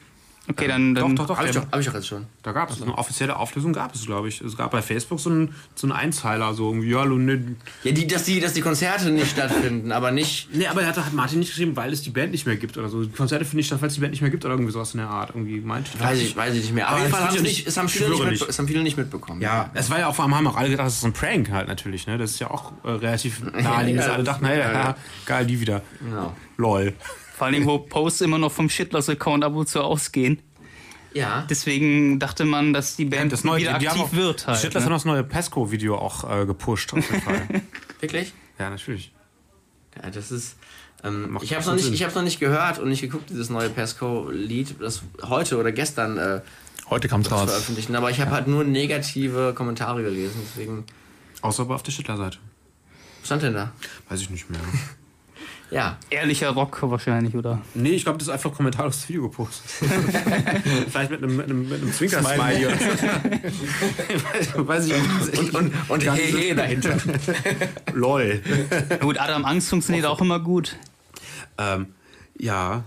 Okay, dann, dann Doch, doch, doch. Hab ich hab ich doch jetzt schon. Da gab es eine offizielle Auflösung, gab es, glaube ich. Es gab bei Facebook so einen, so einen Einzeiler, so irgendwie, ja, ne. Ja, die, dass die, dass die Konzerte nicht stattfinden, aber nicht, Nee, aber er hat, hat Martin nicht geschrieben, weil es die Band nicht mehr gibt oder so. Die Konzerte finden nicht statt, weil es die Band nicht mehr gibt oder irgendwie sowas in der Art. Irgendwie meint. weiß ich, weiß ich nicht mehr. Aber auf jeden Fall haben nicht, es haben viele nicht, nicht. es haben viele nicht mitbekommen. Ja, es war ja auch vor allem, haben auch alle gedacht, das ist ein Prank halt natürlich, ne? Das ist ja auch äh, relativ naheliegend, dass Ja, alle dachten, hey, ja, ja, ja. geil, die wieder. Genau. Lol. Vor Dingen, wo Posts immer noch vom Shitlers-Account ab und zu ausgehen. Ja. Deswegen dachte man, dass die Band Das neue, wieder aktiv auch, wird halt. Shitlers ne? haben das neue Pesco-Video auch äh, gepusht, auf jeden Fall. Wirklich? ja, natürlich. Ja, das ist. Ähm, ich habe es noch nicht, ich noch nicht gehört und nicht geguckt, dieses neue Pesco-Lied, das heute oder gestern äh, Heute kommt's raus. veröffentlichen. Aber ich habe halt nur negative Kommentare gelesen, deswegen. Außer aber auf der Shittler-Seite. Was stand denn da? Weiß ich nicht mehr. Ja. Ehrlicher Rock wahrscheinlich, oder? Nee, ich glaube, das ist einfach kommentarlos das Video gepostet. Vielleicht mit einem, mit einem, mit einem Zwinker-Smiley oder so. Weiß ich nicht. Und, und, und hey, hey dahinter. Lol. Gut, Adam Angst funktioniert auch immer gut. Ähm, ja.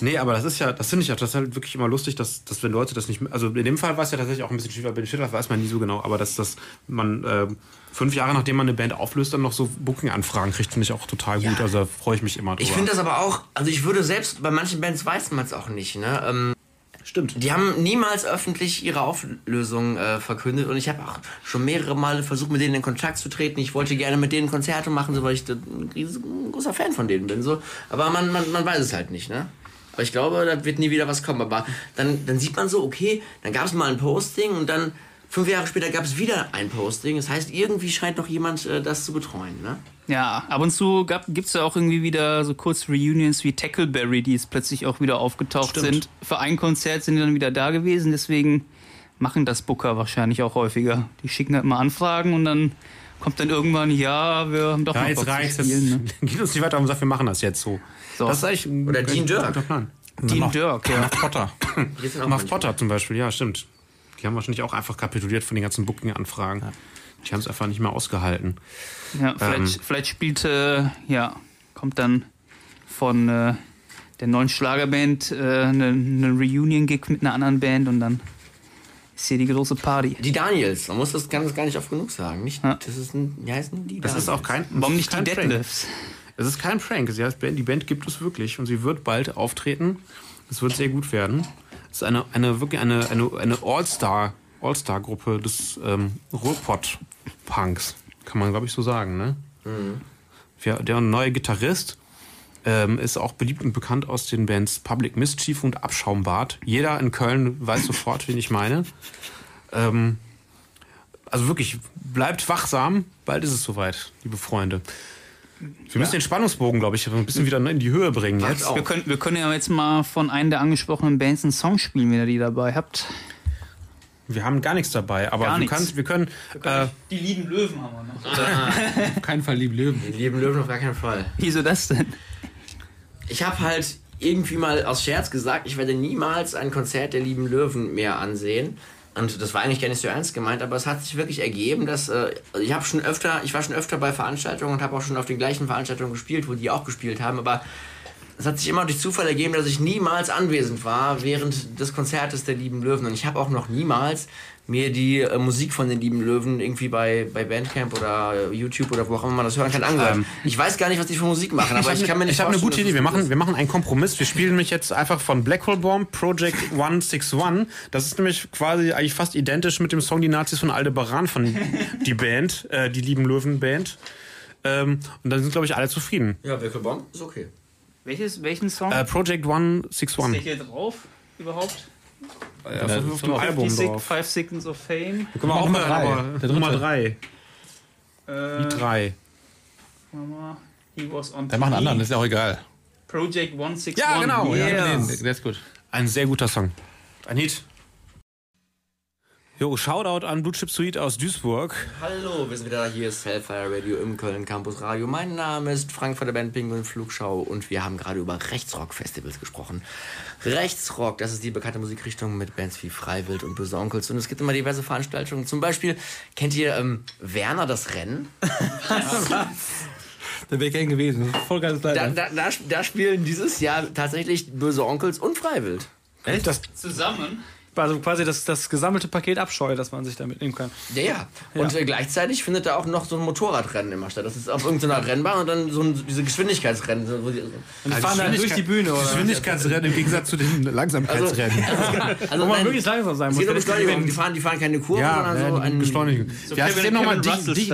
Nee, aber das ist ja, das finde ich ja das ist halt wirklich immer lustig, dass, dass wenn Leute das nicht, also in dem Fall war es ja tatsächlich auch ein bisschen schwierig, bei den Shitlers weiß man nie so genau, aber dass, dass man ähm, fünf Jahre nachdem man eine Band auflöst, dann noch so Booking-Anfragen kriegt, finde ich auch total gut. Ja. Also da freue ich mich immer drüber. Ich finde das aber auch, also ich würde selbst, bei manchen Bands weiß man es auch nicht, ne? Ähm, stimmt. die haben niemals öffentlich ihre Auflösung äh, verkündet und ich habe auch schon mehrere Male versucht, mit denen in Kontakt zu treten. Ich wollte gerne mit denen Konzerte machen, so, weil ich ein großer Fan von denen bin. So. Aber man, man, man weiß es halt nicht, ne? Aber ich glaube, da wird nie wieder was kommen. Aber dann, dann sieht man so, okay, dann gab es mal ein Posting und dann fünf Jahre später gab es wieder ein Posting. Das heißt, irgendwie scheint noch jemand äh, das zu betreuen, ne? Ja, ab und zu gibt es ja auch irgendwie wieder so kurz Reunions wie Tackleberry, die jetzt plötzlich auch wieder aufgetaucht Stimmt. sind. Für ein Konzert sind die dann wieder da gewesen, deswegen machen das Booker wahrscheinlich auch häufiger. Die schicken halt mal Anfragen und dann kommt dann irgendwann, ja, wir haben doch Ja, noch jetzt. Jetzt spielen. Ne? geht uns nicht weiter um, sagt, wir machen das jetzt so. So. Das ist eigentlich ein Oder Dean Dirk. Plan. Dean Dirk, ja. Potter. Sind auch Muff Potter zum Beispiel, ja, stimmt. Die haben wahrscheinlich auch einfach kapituliert von den ganzen Booking-Anfragen. Die haben es einfach nicht mehr ausgehalten. Ja, vielleicht, Ähm. vielleicht spielt, äh, ja, kommt dann von äh, der neuen Schlagerband äh, eine, eine Reunion-Gig mit einer anderen Band und dann ist hier die große Party. Die Daniels, man muss das ganz gar nicht oft genug sagen. Nicht, Ja. Das ist ein, wie heißen die? Das ist auch kein. Warum das nicht ist die kein Prank. Deadlifts? Es ist kein Prank. Sie heißt Band, die Band gibt es wirklich und sie wird bald auftreten. Es wird sehr gut werden. Es ist eine, eine wirklich eine, eine, eine All-Star, All-Star-Gruppe des ähm, Ruhrpott-Punks. Kann man, glaube ich, so sagen, ne? Ja, der neue Gitarrist ähm, ist auch beliebt und bekannt aus den Bands Public Mischief und Abschaumbad. Jeder in Köln weiß sofort, wen ich meine. Ähm, also wirklich, bleibt wachsam. Bald ist es soweit, liebe Freunde. Wir müssen den Spannungsbogen, glaube ich, ein bisschen wieder in die Höhe bringen jetzt. auch. Wir können, wir können ja jetzt mal von einem der angesprochenen Bands einen Song spielen, wenn ihr die dabei habt. Wir haben gar nichts dabei, aber Gar wir, nichts. können, wir können. Äh, Die lieben Löwen haben wir noch. Auf keinen Fall lieb Löwen. Die lieben Löwen auf gar keinen Fall. Wieso das denn? Ich habe halt irgendwie mal aus Scherz gesagt, ich werde niemals ein Konzert der lieben Löwen mehr ansehen. Und das war eigentlich gar nicht so ernst gemeint, aber es hat sich wirklich ergeben, dass äh, ich habe schon öfter, ich war schon öfter bei Veranstaltungen und habe auch schon auf den gleichen Veranstaltungen gespielt, wo die auch gespielt haben, aber es hat sich immer durch Zufall ergeben, dass ich niemals anwesend war während des Konzertes der Lieben Löwen. Und ich habe auch noch niemals mir die äh, Musik von den Lieben Löwen irgendwie bei, bei Bandcamp oder äh, YouTube oder wo auch immer man das hören kann angehört. Ähm, ich weiß gar nicht, was die für Musik machen, aber ich, kann mir nicht ich habe eine gute Idee. Wir gut machen, wir machen einen Kompromiss. Wir spielen mich jetzt einfach von Black Hole Bomb Project 161. Das ist nämlich quasi eigentlich fast identisch mit dem Song Die Nazis von Aldebaran von die Band, äh, die lieben Löwen Band. Ähm, und dann sind, glaube ich, alle zufrieden. Ja, Wickelbaum ist okay. Welches, welchen Song? Äh, Project 161. ist der hier drauf überhaupt? Ja, das ist auf dem Album 56, drauf. Five Seconds of Fame. Guck mal, auch Nummer mal, drei. aber Der dritte. Nummer 3. Die drei. Mama, he was on Der macht einen anderen, ist ja auch egal. Project 161. Ja, genau, ja, Yeah. Den, der ist gut. Ein sehr guter Song. Ein Hit. Jo, Shoutout an Blue Chip Suite aus Duisburg. Hallo, wir sind wieder da. Hier ist Hellfire Radio im Köln Campus Radio. Mein Name ist Frank von der Band Penguin Flugschau und wir haben gerade über Rechtsrock-Festivals gesprochen. Rechtsrock, das ist die bekannte Musikrichtung mit Bands wie Freiwild und Böse Onkels und es gibt immer diverse Veranstaltungen. Zum Beispiel, kennt ihr ähm, Werner das Rennen? Der wäre gern gewesen. Voll geiles Da, Leiter. da, da, da spielen dieses Jahr tatsächlich Böse Onkels und Freiwild. Echt? Das, Zusammen. Also quasi das, das gesammelte Paket Abscheu, das man sich da mitnehmen kann. Ja, ja. Und äh, gleichzeitig findet da auch noch so ein Motorradrennen immer statt. Das ist auf irgendeiner Rennbahn und dann so ein, diese Geschwindigkeitsrennen. so, wo die- Und die fahren dann durch die Bühne, oder? Geschwindigkeitsrennen im Gegensatz zu den Langsamkeitsrennen. Also Wo man nein, wirklich langsam sein muss. um Beschleunigung. Die fahren, die fahren keine Kurve, ja, sondern so ein Beschleunigung. So wie heißt das Kevin- denn nochmal?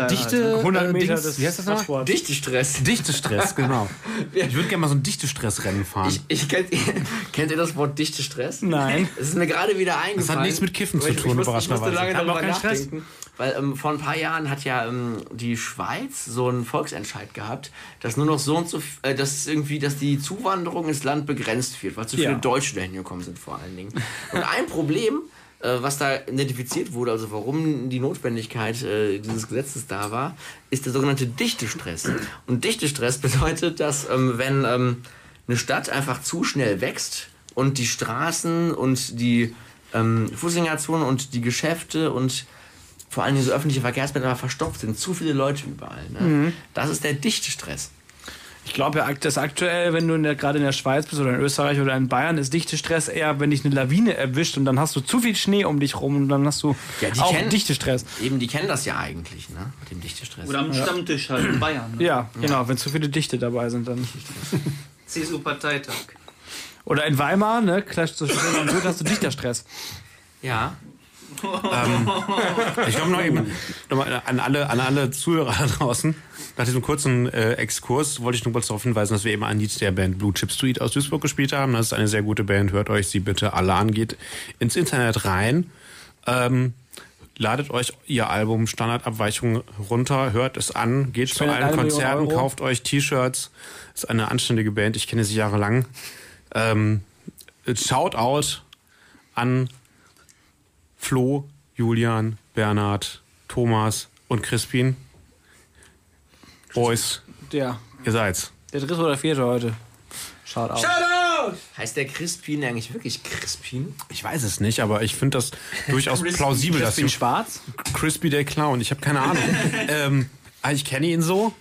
Dichte, 100 Meter Dings- des Wie heißt das nochmal? Dichtestress. Dichtestress, genau. Ich würde gerne mal so ein Dichtestressrennen fahren. Ich, ich kennt, kennt ihr das Wort dichte Stress? Nein. Es ist mir gerade wieder eingefallen. nichts mit Kiffen zu tun, musste- Ich musste überraschenderweise. lange darüber nachdenken. Weil ähm, vor ein paar Jahren hat ja ähm, die Schweiz so einen Volksentscheid gehabt, dass nur noch so und so, äh, dass irgendwie, dass die Zuwanderung ins Land begrenzt wird, weil zu viele Ja. Deutsche dahin gekommen sind vor allen Dingen. Und ein Problem, äh, was da identifiziert wurde, also warum die Notwendigkeit äh, dieses Gesetzes da war, ist der sogenannte Dichtestress. Und Dichtestress bedeutet, dass ähm, wenn ähm, eine Stadt einfach zu schnell wächst und die Straßen und die ähm, Fußgängerzonen und die Geschäfte und vor allem diese öffentliche Verkehrsmittel verstopft sind, zu viele Leute überall. Ne? Das ist der dichte Stress. Ich glaube, ja, das aktuell, wenn du in der, gerade in der Schweiz bist oder in Österreich oder in Bayern, ist dichte Stress eher, wenn dich eine Lawine erwischt und dann hast du zu viel Schnee um dich rum und dann hast du Ja, die auch kennen- dichte Stress. Eben, die kennen das ja eigentlich, ne? Mit dem dichte Stress. Oder am Stammtisch halt in Bayern. Ne? Ja, genau, wenn zu viele Dichte dabei sind dann. CSU-Parteitag. Oder in Weimar, ne, Clash zu Schweden und so, hast du dichter Stress. Ja. Ich glaube noch eben noch mal an alle, an alle Zuhörer da draußen. Nach diesem kurzen äh, Exkurs wollte ich nur kurz darauf hinweisen, dass wir eben ein Lied der Band Blue Chip Street aus Duisburg gespielt haben. Das ist eine sehr gute Band. Hört euch sie bitte alle an. Geht ins Internet rein. Ähm, ladet euch ihr Album Standardabweichung runter, hört es an, geht zu Spendet allen Konzerten, kauft euch T-Shirts. Ist eine anständige Band. Ich kenne sie jahrelang. Ähm, Shoutout an Flo, Julian, Bernhard, Thomas und Crispin. Boys, Der, ihr seid's. der dritte oder vierte heute. Schaut aus. Heißt der Crispin eigentlich wirklich Crispin? Ich weiß es nicht, aber ich finde das durchaus plausibel, dass Bin die schwarz? Crispy der Clown, ich habe keine Ahnung. ähm, aber ich kenne ihn so.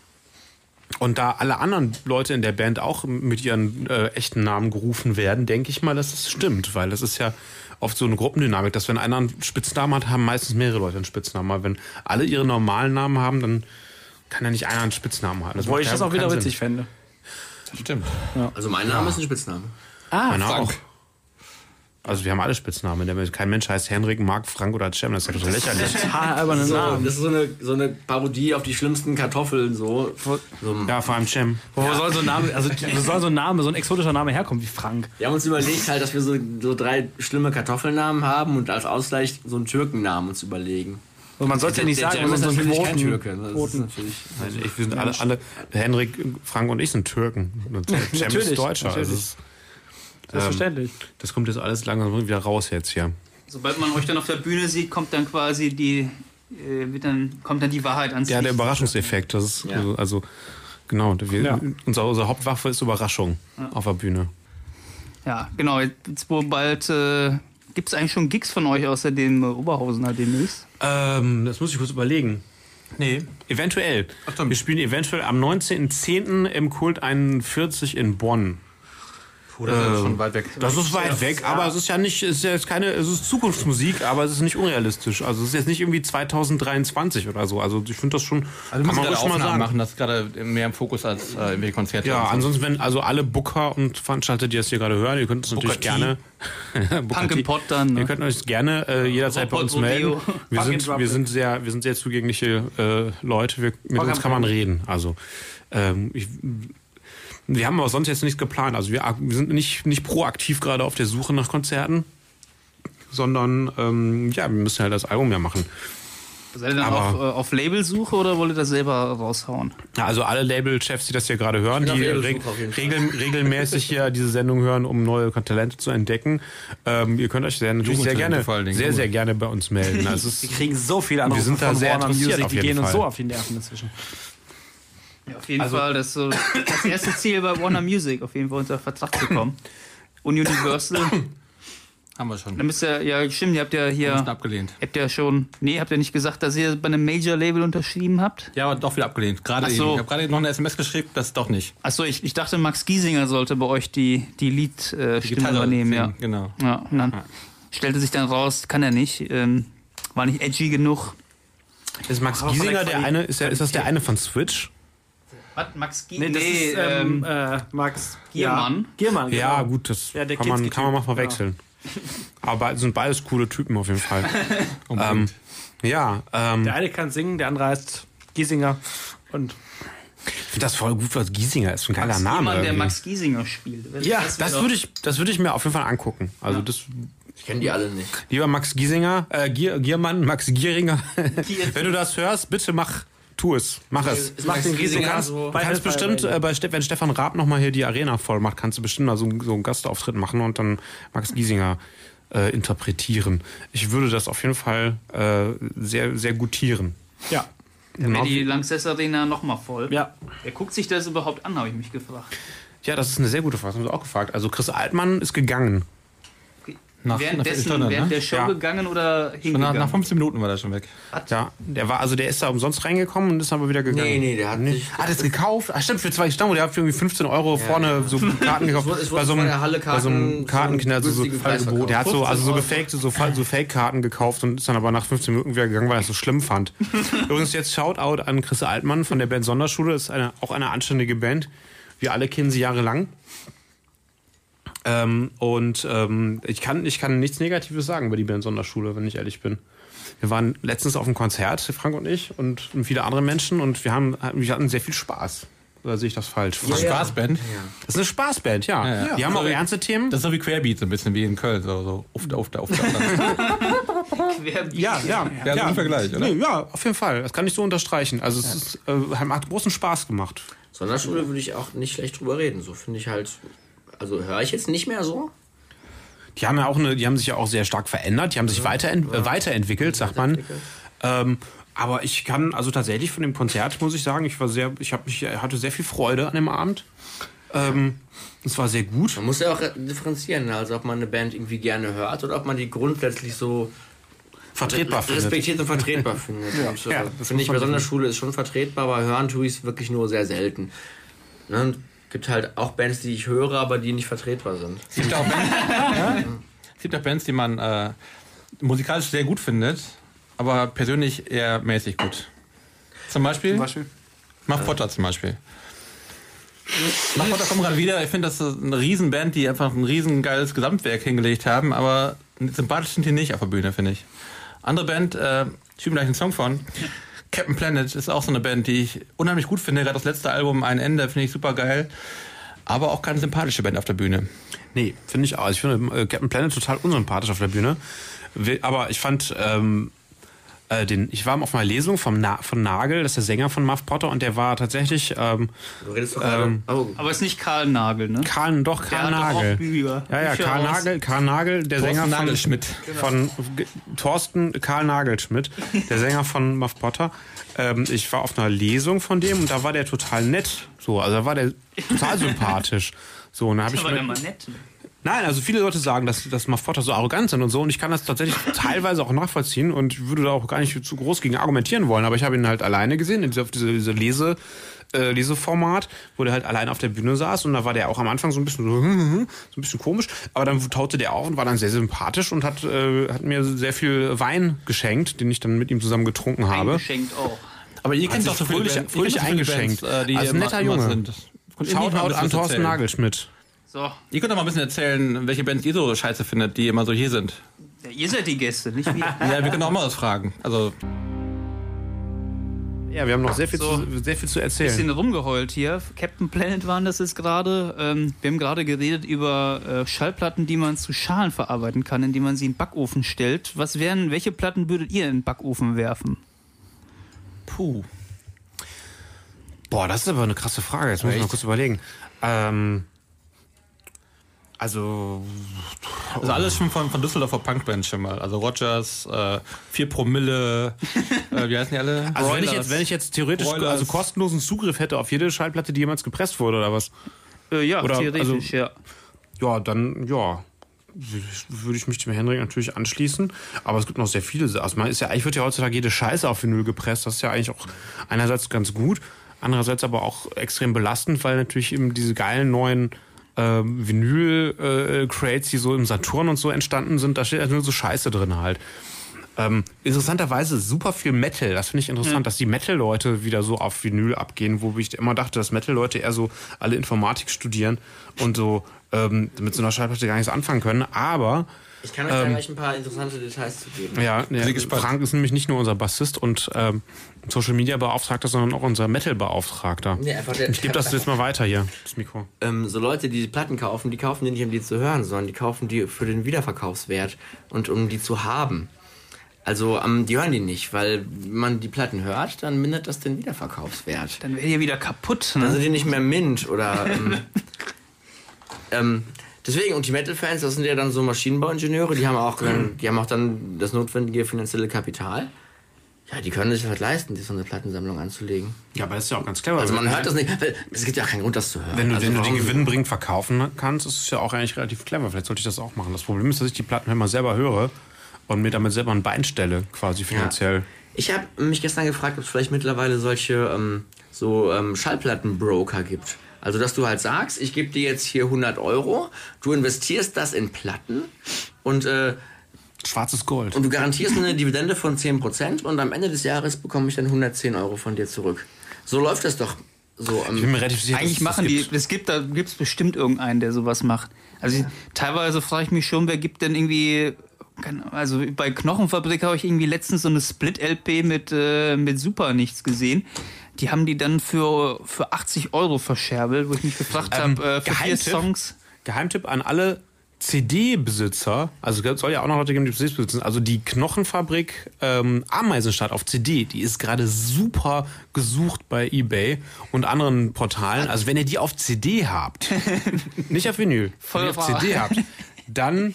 Und da alle anderen Leute in der Band auch mit ihren äh, echten Namen gerufen werden, denke ich mal, dass es stimmt, weil das ist ja oft so eine Gruppendynamik, dass wenn einer einen Spitznamen hat, haben meistens mehrere Leute einen Spitznamen. Aber wenn alle ihre normalen Namen haben, dann kann ja nicht einer einen Spitznamen haben. Wo macht ich ja das auch wieder witzig fände. Stimmt. Also mein Name ist ein Spitzname. Ah, Meiner Frank. auch. Also wir haben alle Spitznamen. Kein Mensch heißt Henrik, Mark, Frank oder Cem. Das ist ja total lächerlich. alberne So, Namen. das ist so eine, so eine Parodie auf die schlimmsten Kartoffeln. So. so Ja, vor allem Cem. Wo soll so ein Name, also wo soll so ein Name, so ein exotischer Name herkommen wie Frank? Wir haben uns überlegt, halt, dass wir so, so drei schlimme Kartoffelnamen haben und als Ausgleich so einen Türkennamen uns überlegen. Also man sollte ja nicht sagen, ist man so Quoten, Türke. Ist Quoten. natürlich, Also ich, wir sind alle, alle, Henrik, Frank und ich sind Türken. Und Cem ist Natürlich, Deutscher. Also natürlich. es, Selbstverständlich. das kommt jetzt alles langsam wieder raus jetzt hier. Sobald man euch dann auf der Bühne sieht, kommt dann quasi die, äh, wird dann, kommt dann die Wahrheit ans Ja, der Licht. Überraschungseffekt. Das ist Ja. also, also genau. Wir, Ja. unsere, unsere Hauptwaffe ist Überraschung auf der Bühne. Ja, genau. Jetzt wo bald äh, gibt es eigentlich schon Gigs von euch außer dem äh, Oberhausener demnächst? Ähm, das muss ich kurz überlegen. Nee. Eventuell. Wir spielen eventuell am 19.10. im Kult 41 in Bonn. Puh, das ist schon weit weg. Das ist weit weg, aber es ist ja nicht, es ist ja jetzt keine, es ist Zukunftsmusik, aber es ist nicht unrealistisch. Also es ist jetzt nicht irgendwie 2023 oder so. Also ich finde das schon, Also müssen gerade ruhig Aufnahmen machen, das ist gerade mehr im Fokus als äh, irgendwelche Konzerte. Ja, ansonsten, wenn also alle Booker und Veranstalter, die das hier gerade hören, ihr könnt uns natürlich gerne Punk Pot dann. Ihr Ne? könnt euch gerne äh, jederzeit bei uns melden. Wir sind, wir sind sehr, wir sind sehr zugängliche äh, Leute. Wir, mit uns kann man reden. Also ähm, ich, wir haben aber sonst jetzt nichts geplant. Also wir, wir sind nicht, nicht proaktiv gerade auf der Suche nach Konzerten, sondern ähm, ja, wir müssen halt das Album ja machen. Seid ihr dann Aber- auf, äh, auf Labelsuche oder wollt ihr das selber raushauen? Ja, Also alle Label-Chefs, die das hier gerade hören, die reg regel regelmäßig hier diese Sendung hören, um neue Talente zu entdecken. Ähm, ihr könnt euch sehr, natürlich sehr gerne, Dingen, sehr, sehr gerne bei uns melden. Also es Wir kriegen so viele Anrufe Wir sind da von sehr Warner interessiert Music, auf die gehen uns Fall. so auf die Nerven inzwischen. Ja, auf jeden Fall, das ist so das erste Ziel bei Warner Music, auf jeden Fall unter Vertrag zu kommen. Und Universal, Haben wir schon. da müsst ihr, ja stimmt, ihr habt ja hier, abgelehnt. habt ihr schon, nee, habt ihr nicht gesagt, dass ihr bei einem Major-Label unterschrieben habt? Ja, aber doch wieder abgelehnt. Gerade Ach eben. so. Ich habe gerade noch eine SMS geschickt, das doch nicht. Achso, ich, ich dachte, Max Giesinger sollte bei euch die, die Lied-Stimme Gitarre übernehmen, ja. Genau. Ja, und dann stellte sich dann raus, kann er nicht, ähm, war nicht edgy genug. ist Max Giesinger der eine, ist, der, ist das der eine von Switch? Was, Max Nee, das ist ähm, äh, Max Giermann. Ja, Giermann, genau. Ja, gut, das Ja, der kann, man, kann man mal verwechseln. Aber beide- sind beides coole Typen auf jeden Fall. ähm, ja, ähm, Der eine kann singen, der andere heißt Giesinger. Und ich finde das voll gut, was Giesinger ist. Ein geiler Max Name. Jemand, der. Max Giesinger spielt. Ja, das würde ich, das würde ich mir auf jeden Fall angucken. Also das, Ich kenne die alle nicht. lieber Max Giesinger, äh, Gier, Giermann, Max Gieringer. Wenn du das hörst, bitte mach, tu es, mach es. Ist macht Max den Giesinger Giesinger so- Du kannst bestimmt, äh, bei wenn Stefan Raab nochmal hier die Arena voll macht, kannst du bestimmt mal so, so einen Gastauftritt machen und dann Max Giesinger äh, interpretieren. Ich würde das auf jeden Fall äh, sehr, sehr gutieren. Ja. Dann wäre die Lanxess Arena nochmal voll. Ja. Wer guckt sich das überhaupt an, habe ich mich gefragt. Ja, das ist eine sehr gute Frage, das haben wir auch gefragt. Also Chris Altmann ist gegangen. Nach, Währenddessen, Viertelstunde, während ne? der Show Ja. gegangen oder Schon nach, hingegangen? nach 15 Minuten war der schon weg. Ja, der war, also der ist da umsonst reingekommen und ist aber wieder gegangen. Nee, nee, der hat sich. Ah, das gekauft? Ah, stimmt, für zwei Stamm, der hat für irgendwie 15 Euro vorne so Karten gekauft. Es wurde- es bei so einem, der Halle bei so einem Karten Kartenknall, so, so, verkauft. der hat so, also so 15 gefakte, so, so Fake-Karten gekauft und ist dann aber nach 15 Minuten wieder gegangen, weil er es so schlimm fand. Übrigens jetzt Shoutout an Chris Altmann von der Band Sonderschule, das ist eine, auch eine anständige Band. Wir alle kennen sie jahrelang. Ähm, und ähm, ich, kann, ich kann nichts Negatives sagen über die Band Sonderschule, wenn ich ehrlich bin. Wir waren letztens auf einem Konzert, Frank und ich, und viele andere Menschen, und wir, haben, wir hatten sehr viel Spaß. Oder sehe ich das falsch? Das Spaßband. Das ist eine Spaßband, ja. Ja, ja. Die haben auch Also, ernste Themen. Das ist so wie Querbeat, so ein bisschen wie in Köln. So, so ufta, ufta, ufta. Wer- ja, ja. Ja, so ein Vergleich, oder? Nee, ja, auf jeden Fall. Das kann ich so unterstreichen. Also es ist, äh, hat großen Spaß gemacht. Sonderschule würde ich auch nicht schlecht drüber reden. So finde ich halt. Also höre ich jetzt nicht mehr so. Die haben ja auch eine, die haben sich ja auch sehr stark verändert, die haben sich weiterent, äh, weiterentwickelt, sagt man. Ähm, aber ich kann, also tatsächlich von dem Konzert muss ich sagen, ich war sehr, ich habe mich, hatte sehr viel Freude an dem Abend. Ähm, es war sehr gut. Man muss ja auch differenzieren, ne? also ob man eine Band irgendwie gerne hört oder ob man die grundsätzlich so Vertretbar findet. respektiert und vertretbar findet. Und, äh, Ja, Finde ich man bei Sonderschule ist schon vertretbar, aber hören tue ich es wirklich nur sehr selten. Ne? Und gibt halt auch Bands, die ich höre, aber die nicht vertretbar sind. Es gibt auch Bands, es gibt auch Bands die man äh, musikalisch sehr gut findet, aber persönlich eher mäßig gut. Zum Beispiel? Zum Beispiel. Muff Potter zum Beispiel. Muff Potter kommt gerade wieder. Ich finde, das ist eine Riesenband, die einfach ein riesengeiles Gesamtwerk hingelegt haben, aber sympathisch sind die nicht auf der Bühne, finde ich. Andere Band, äh, ich spiele gleich einen Song von. Captain Planet ist auch so eine Band, die ich unheimlich gut finde. Gerade das letzte Album, Ein Ende, finde ich super geil. Aber auch keine sympathische Band auf der Bühne. Nee, finde ich auch. Ich finde äh, Captain Planet total unsympathisch auf der Bühne. Aber ich fand ähm, äh, den, ich war auf einer Lesung vom Na von Nagel, das ist der Sänger von Muff Potter, und der war tatsächlich ähm, Du redest doch gerade. Oh, Aber ist nicht Karl Nagel, ne? Karl, doch Der Karl auch Nagel. Ja, ja, Bücher Karl raus. Nagel, Karl Nagel, der Thorsten Sänger von, Nagelschmidt. von G- Thorsten Karl Nagelschmidt, der Sänger von Muff Potter. Ähm, ich war auf einer Lesung von dem und da war der total nett. So, also da war der total sympathisch. So, und da habe ich Aber mir- der mal nett. Nein, also viele Leute sagen, dass, dass Muff Potter so arrogant sind und so und ich kann das tatsächlich teilweise auch nachvollziehen und würde da auch gar nicht zu groß gegen argumentieren wollen, aber ich habe ihn halt alleine gesehen, in dieser, auf diese, diese Lese, äh, Leseformat, wo der halt allein auf der Bühne saß und da war der auch am Anfang so ein bisschen so, so ein bisschen komisch, aber dann taute der auf und war dann sehr sympathisch und hat, äh, hat mir sehr viel Wein geschenkt, den ich dann mit ihm zusammen getrunken habe. Eingeschenkt auch. Aber ihr kennt sich doch so fröhlich- fröhlich eingeschenkt. Bands, äh, die Also netter immer Junge. Sind. Bisschen an Thorsten erzählen? Nagelschmidt. So, Ihr könnt doch mal ein bisschen erzählen, welche Bands ihr so scheiße findet, die immer so hier sind. ja, ihr seid die Gäste, nicht wir. Ja, wir können auch mal was fragen. Also, Ja, wir haben noch sehr viel, So. zu, sehr viel zu bisschen erzählen. rumgeheult hier. Captain Planet waren das jetzt gerade. Ähm, wir haben gerade geredet über äh, Schallplatten, die man zu Schalen verarbeiten kann, indem man sie in den Backofen stellt. Was wären, welche Platten würdet ihr in den Backofen werfen? Puh. Boah, das ist aber eine krasse Frage. Jetzt muss ich mal kurz überlegen. Ähm, also, Also alles schon von, von Düsseldorfer Punkband schon mal. Also Rogers, äh, 4 Promille, äh, wie heißen die alle? also wenn ich jetzt, wenn ich jetzt theoretisch Broilers. also kostenlosen Zugriff hätte auf jede Schallplatte, die jemals gepresst wurde oder was, Äh, ja, Oder, theoretisch, also- ja. ja, dann ja, würde ich- mich dem Henrik natürlich anschließen. Aber es gibt noch sehr viele. Also man ist ja eigentlich wird ja heutzutage jede Scheiße auf Vinyl gepresst. Das ist ja eigentlich auch einerseits ganz gut, andererseits aber auch extrem belastend, weil natürlich eben diese geilen neuen ähm, Vinyl-Crates, die so im Saturn und so entstanden sind, da steht halt nur so Scheiße drin halt. Ähm, interessanterweise super viel Metal. Das finde ich interessant, dass die Metal-Leute wieder so auf Vinyl abgehen, wo ich immer dachte, dass Metal-Leute eher so alle Informatik studieren und so ähm, mit so einer Schallplatte gar nichts anfangen können. Aber Ich kann euch da gleich ein paar interessante Details zu geben. ja, der gespannt. Frank ist nämlich nicht nur unser Bassist und ähm, Social Media Beauftragter, sondern auch unser Metal Beauftragter. Der- ich gebe das jetzt mal weiter hier, das Mikro. ähm, so Leute, die die Platten kaufen, die kaufen die nicht, um die zu hören, sondern die kaufen die für den Wiederverkaufswert und um die zu haben. Also ähm, die hören die nicht, weil wenn man die Platten hört, dann mindert das den Wiederverkaufswert. Dann wäre die wieder kaputt. Dann Ne? sind die nicht mehr Mint oder. Ähm, ähm, deswegen, und die Metal-Fans, das sind ja dann so Maschinenbauingenieure, die haben auch, dann, die haben auch dann das notwendige finanzielle Kapital. Ja, die können sich halt leisten, sich so eine Plattensammlung anzulegen. Ja, aber das ist ja auch ganz clever. Also man hört das nicht, es gibt ja auch keinen Grund, das zu hören. Wenn du, also wenn du die warum- gewinnbringend verkaufen kannst, ist es ja auch eigentlich relativ clever. Vielleicht sollte ich das auch machen. Das Problem ist, dass ich die Platten immer selber höre und mir damit selber ein Bein stelle, quasi finanziell. Ich habe mich gestern gefragt, ob es vielleicht mittlerweile solche ähm, so ähm, Schallplattenbroker gibt. Also, dass du halt sagst, ich gebe dir jetzt hier 100 Euro, du investierst das in Platten und, äh, Schwarzes Gold. und du garantierst eine Dividende von 10% und am Ende des Jahres bekomme ich dann 110 Euro von dir zurück. So läuft das doch. So, ich bin ähm, mir relativ sicher, Eigentlich machen die, gibt. es gibt da gibt's bestimmt irgendeinen, der sowas macht. Also ich, teilweise frage ich mich schon, wer gibt denn irgendwie, also bei Knochenfabrik habe ich irgendwie letztens so eine Split-LP mit, äh, mit Super nichts gesehen. Die haben die dann für, für 80 Euro verscherbelt, wo ich mich gefragt Ähm, habe, äh, für vier Geheimtipp? Songs. Geheimtipp an alle CD-Besitzer, also es soll ja auch noch Leute geben, die CDs besitzen, also die Knochenfabrik ähm, Ameisenstadt auf CD, die ist gerade super gesucht bei Ebay und anderen Portalen. Also wenn ihr die auf CD habt, nicht auf Vinyl, Voll wenn ihr auf. CD habt, dann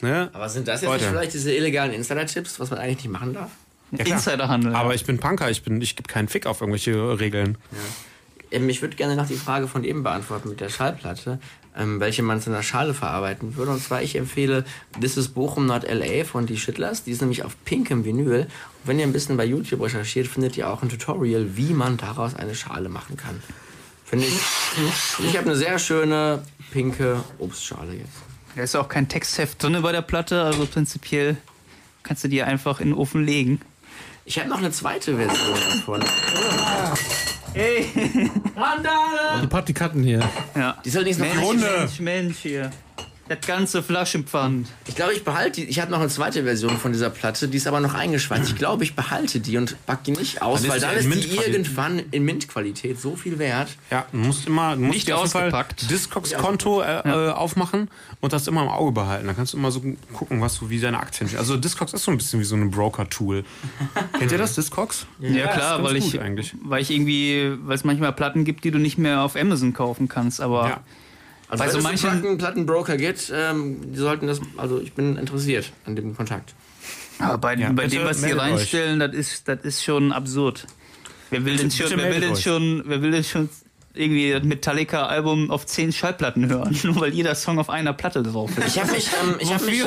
ne, aber sind das jetzt Leute. nicht vielleicht diese illegalen Insider-Tipps, was man eigentlich nicht machen darf? ja. Insiderhandel. Aber ich bin Punker, ich bin, ich gebe keinen Fick auf irgendwelche Regeln. Ähm, ich würde gerne noch die Frage von eben beantworten mit der Schallplatte, ähm, welche man zu einer Schale verarbeiten würde. Und zwar, ich empfehle This is Bochum Not LA von Die Schittlers. Die ist nämlich auf pinkem Vinyl. Und wenn ihr ein bisschen bei YouTube recherchiert, findet ihr auch ein Tutorial, wie man daraus eine Schale machen kann. Finde ich. Ich habe eine sehr schöne pinke Obstschale jetzt. Da ist ja auch kein Textheft drin bei der Platte, also prinzipiell kannst du die einfach in den Ofen legen. Ich habe noch eine zweite Version davon. Die Praktikanten hier. Ja. Die ist allerdings noch Mensch, nicht. Mensch, Mensch, hier. Das ganze Flaschenpfand. Ich glaube, ich behalte die. Ich habe noch eine zweite Version von dieser Platte, die ist aber noch eingeschweißt. Ich glaube, ich behalte die und pack die nicht aus, Dann ist weil die dann in ist die Mintqualität. irgendwann in Mintqualität so viel wert. Ja, du musst immer, du musst Nicht dir auf jeden Fall ausgepackt. Discogs-Konto äh, äh, aufmachen und das immer im Auge behalten. Dann kannst du immer so gucken, was so wie deine Aktien stehen. Also Discogs ist so ein bisschen wie so ein Broker-Tool. Kennt ihr das, Discogs? Ja, klar, ist ganz weil gut ich, eigentlich. weil ich irgendwie, weil es manchmal Platten gibt, die du nicht mehr auf Amazon kaufen kannst, aber Ja. Also, Bei so wenn es manchen- einen Platten, Plattenbroker gibt, ähm, die sollten das. Also, ich bin interessiert an dem Kontakt. Aber bei, Ja, bei dem, was die euch. reinstellen, das ist, das ist schon absurd. Wer will denn schon, wer will denn schon, wer will denn schon irgendwie das Metallica-Album auf zehn Schallplatten hören, nur weil jeder Song auf einer Platte drauf ist? Ich habe mich, ähm, ich hab mich,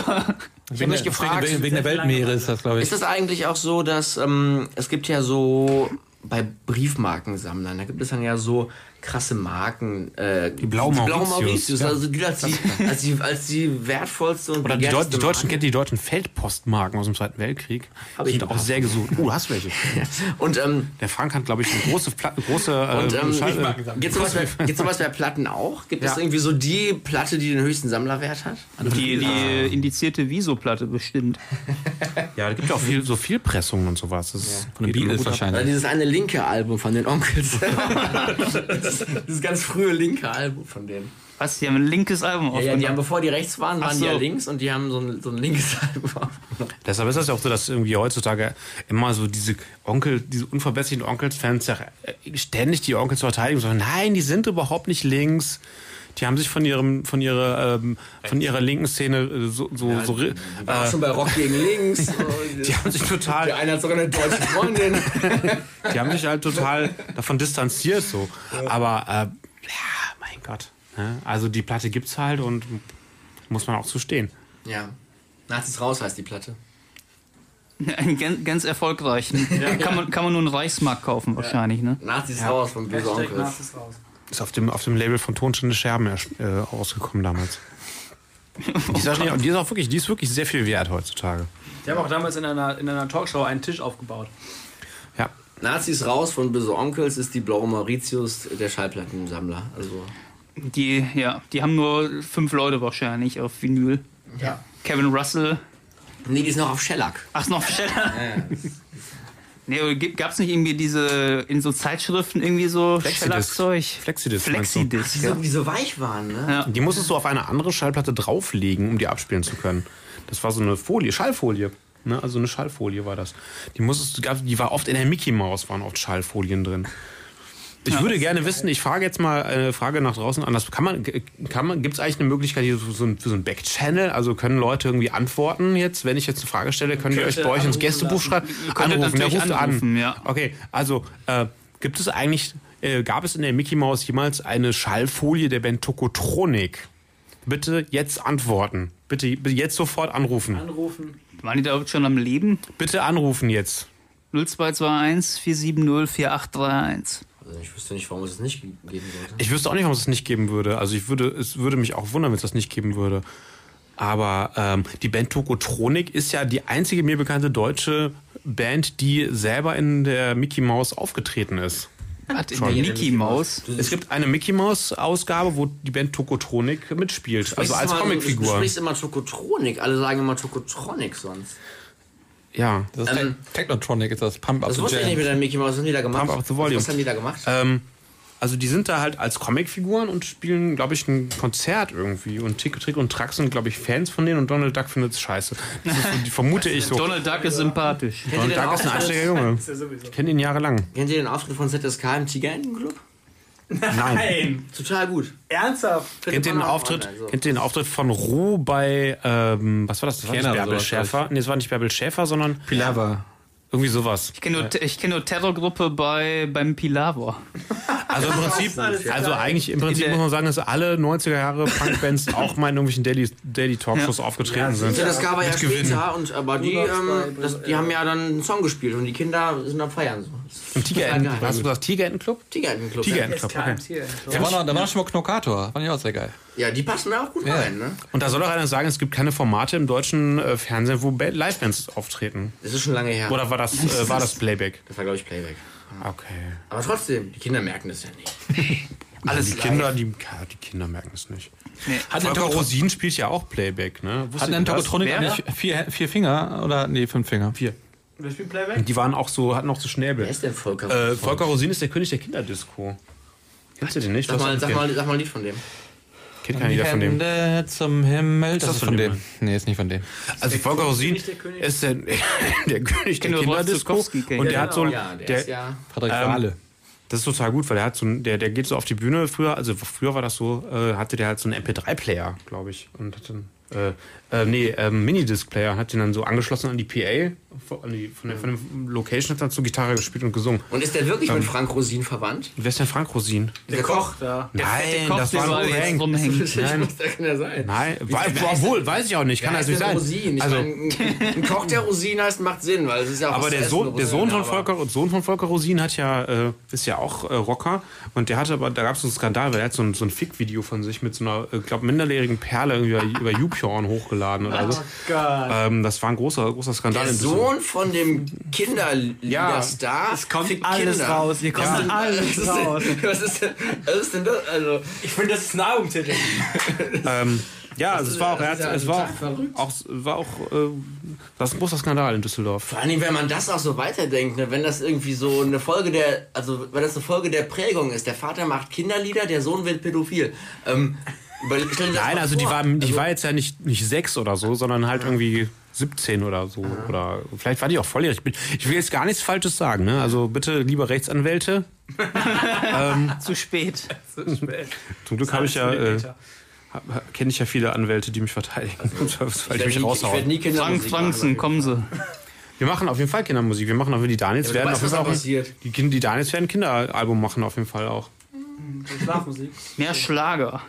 ich hab mich gefragt, Wegen, wegen der Weltmeere ist das, glaube ich. ist das eigentlich auch so, dass ähm, es gibt ja so bei Briefmarkensammlern, da gibt es dann ja so krasse Marken. Äh, die blaue Mauritius, Mauritius, ja. also die als, die, als, die, als die wertvollste und Oder die, Deu die Deutschen, kennt die deutschen Feldpostmarken aus dem Zweiten Weltkrieg? Hab ich Sind auch sehr gesucht. Uh, hast welche. Und ähm, Der Frank hat, glaube ich, eine große, Pla große äh, Und ähm, Schall- gibt sowas, bei, sowas bei Platten auch? Gibt es Ja. irgendwie so die Platte, die den höchsten Sammlerwert hat? Die, die indizierte Viso-Platte bestimmt. Ja, da gibt ja auch viel, so viel Pressungen und sowas. Das ist Von den Beatles ab. Oder wahrscheinlich. dieses eine linke Album von den Onkels. dieses, dieses ganz frühe linke Album von denen. Was? Die haben ein linkes Album Ja, ja, die aufgenommen. haben, bevor die rechts waren, waren die ja so. links und die haben so ein, so ein linkes Album aufgenommen. Deshalb ist das ja auch so, dass irgendwie heutzutage immer so diese Onkel, diese unverbesserlichen Onkels-Fans ja äh, ständig die Onkels verteidigen und sagen, nein, die sind überhaupt nicht links. Die haben sich von ihrem, von ihrer, ähm, von ihrer linken Szene äh, so, so, so äh, War schon bei Rock gegen links. die haben sich total, Der eine hat sogar eine deutsche Freundin. die haben sich halt total davon distanziert so. Aber äh, ja, mein Gott. Ne? Also die Platte gibt's halt und muss man auch zu stehen. ja. Nazis raus heißt die Platte. Ganz, ganz erfolgreichen. Kann, man, kann man nur einen Reichsmark kaufen, wahrscheinlich, ne? Nazis raus von Böse Onkels. Nazis raus. Ist auf dem, auf dem Label von Tonstände Scherben äh, rausgekommen damals. Die ist, auch, die ist auch wirklich, die ist wirklich sehr viel wert heutzutage. Die haben auch damals in einer, in einer Talkshow einen Tisch aufgebaut. Ja. Nazis raus von Böse Onkels ist die blaue Mauritius der Schallplattensammler. Also Die, ja, die haben nur fünf Leute wahrscheinlich auf Vinyl. ja. Kevin Russell. Nee, die ist noch auf Shellac. Ach, ist noch Steller. Nee, gibt- gab's nicht irgendwie diese, in so Zeitschriften irgendwie so. Schellack-Zeug? Flexidisc? Flexidisc, Die ja. so, die so weich waren, ne? Ja. Die musstest du auf eine andere Schallplatte drauflegen, um die abspielen zu können. Das war so eine Folie, Schallfolie. Ne? Also eine Schallfolie war das. Die musstest du, gab- die war oft in der Mickey Mouse, waren oft Schallfolien drin. Ich würde gerne wissen, ich frage jetzt mal eine Frage nach draußen an. Das kann man, kann man, gibt es eigentlich eine Möglichkeit hier für so ein, für so ein Backchannel? Also können Leute irgendwie antworten jetzt, wenn ich jetzt eine Frage stelle, können die euch bei euch ins Gästebuch schreiben? Anrufen, der ruft anrufen, an. ja. Okay, also äh, gibt es eigentlich, äh, gab es in der Mickey Mouse jemals eine Schallfolie der Band Tokotronik? Bitte jetzt antworten. Bitte, bitte jetzt sofort anrufen. Anrufen. Waren die da schon am Leben? Bitte anrufen jetzt. 0221 470 4831. Also ich wüsste nicht, warum es es nicht geben sollte. Ich wüsste auch nicht, warum es es nicht geben würde. Also ich würde, es würde mich auch wundern, wenn es das nicht geben würde. Aber ähm, die Band Tokotronik ist ja die einzige mir bekannte deutsche Band, die selber in der Mickey Mouse aufgetreten ist. Hat in der Mickey Maus. Es gibt eine Mickey Mouse Ausgabe, wo die Band Tokotronik mitspielt. Also als Du Comicfigur. sprichst immer Tokotronik. Alle sagen immer Tokotronic sonst. Ja. Das ist Ähm, Technotronic, ist das Pump Up Das the wusste ich nicht Jam. mit der Mickey Mouse. Was haben die da gemacht? Pump up the volume. Was haben die da gemacht? Ähm, also die sind da halt als Comicfiguren und spielen, glaube ich, ein Konzert irgendwie. Und Tick, Trick und Track sind, glaube ich, Fans von denen und Donald Duck findet es scheiße. Das ist die vermute ich so. Donald Duck ist sympathisch. Kennt Donald Duck ist ein anständiger Junge. Ich kenne ihn jahrelang. Kennt ihr den Auftritt von ZSK im Tigerentenclub? Nein. Nein. Total gut. Ernsthaft? Kennt ihr den Auftritt, online, so. kennt ihr den Auftritt von Ruh bei, ähm, was war das? Das war nicht Bärbel sowas, Schäfer. Nee, es war nicht Bärbel Schäfer, sondern Pilava. irgendwie sowas. Ich kenne nur, ich kenn nur Terrorgruppe bei, beim Pilavor. Also im Prinzip, also eigentlich im Prinzip muss man sagen, dass alle 90er Jahre Punkbands auch mal in irgendwelchen Daily, Daily Talkshows aufgetreten sind. ZSK war ja Mit Gewinn. später, und, aber die, ähm, das, die haben ja dann einen Song gespielt und die Kinder sind am Feiern. So. Im Tigerenten, Total geil. hast du gesagt Tigerentenclub? Tigerentenclub. Tigerentenclub, okay. Da war, noch, da war noch schon mal Knockator. Fand ich auch sehr geil. Ja, die passen mir auch gut Ja. rein, ne? Und da soll doch einer sagen, es gibt keine Formate im deutschen äh, Fernsehen, wo Ba- Livebands auftreten. Das ist schon lange her. Oder war das, äh, war das Playback? Das war, glaube ich, Playback. Okay. Aber trotzdem, die Kinder merken das ja nicht. Alles die Kinder, die, ja, die Kinder merken es nicht. Hat Volker Rosin spielt ja auch Playback, ne? Wusstet Hat das? Tokotronic Wer? eigentlich vier, vier Finger? Oder, nee, fünf Finger. Vier. Wer spielt Playback? Die waren auch so, hatten auch so Wer Schnäbel. ist denn Volker? Äh, Volker Rosin ist der König der Kinderdisco. Kennst du den nicht? sag, mal, sag, nicht- mal, sag mal ein Lied von dem. Kennt keiner jeder von dem. Hände zum Himmel. Das, das ist von von dem, dem. Nee, ist nicht von dem. Also Volker Rosin der ist der, der König der Rolf Kinderdisco. Und der hat so. Ja, der, der, ist ja. Frederik Ähm. Das ist total gut, weil der hat so ein, der, der geht so auf die Bühne früher, also früher war das so, äh, hatte der halt so einen MP3-Player, glaube ich. Und hat dann, äh, äh, nee, ähm, Minidisc-Player, hat den dann so angeschlossen an die PA, an die, von, der, von der Location, hat dann so Gitarre gespielt und gesungen. Und ist der wirklich Ähm. mit Frank Rosin verwandt? Wer ist denn Frank Rosin? Der Koch da. Nein, Koch, das der war ein jetzt Prank. rumhängen. Nein. Das kann ja sein. Nein, heißt obwohl, weiß ich auch nicht, kann das heißt nicht sein. Rosin? Ich Also, mein, ein Koch, der Rosin heißt, macht Sinn, weil es ist ja auch aber der Sohn, der Sohn von Volker, Sohn von Volker Rosin hat ja, äh, ist ja auch äh, Rocker und der hatte aber, da gab es so einen Skandal, weil er hat so ein, so ein Fick-Video von sich mit so einer, ich glaube, minderjährigen Perle irgendwie über, über YouPorn hochgeladen oder so. Gott. Ähm, das war ein großer, großer Skandal. Der in Düsseldorf. Sohn von dem Kinderliederstar. Es kommt fickt alles Kinder. raus. Hier kommt Ja. alles Was ist denn- raus. Was ist denn, was ist denn das? Also, Ich finde, das ist ein Albumtitel. Ähm, ja, also es war auch, er hat, das ist ja es war auch, auch, war auch, äh, das ist ein großer Skandal in Düsseldorf. vor allem, wenn man das auch so weiterdenkt, ne, wenn das irgendwie so eine Folge der, also wenn das eine Folge der Prägung ist, der Vater macht Kinderlieder, der Sohn wird pädophil. Ähm, Nein, also die war, die war jetzt ja nicht, nicht sechs oder so, sondern halt irgendwie 17 oder so. Oder vielleicht war die auch volljährig. Ich Ich will jetzt gar nichts Falsches sagen, ne? Also bitte, liebe Rechtsanwälte, Zu spät. zum Glück habe ich ja, äh, kenne ich ja viele Anwälte, die mich verteidigen. Im Zweifelsfall, die Ich mich werde nie, ich raushauen. nie Frank Kindermusik Franksen, kommen Sie. Wir machen auf jeden Fall Kindermusik. Wir machen auch, die Daniels Ja, werden aber auf jeden weißt, Fall was auch, die, die Daniels werden ein Kinderalbum machen auf jeden Fall auch. Schlafmusik. Mehr Schlager.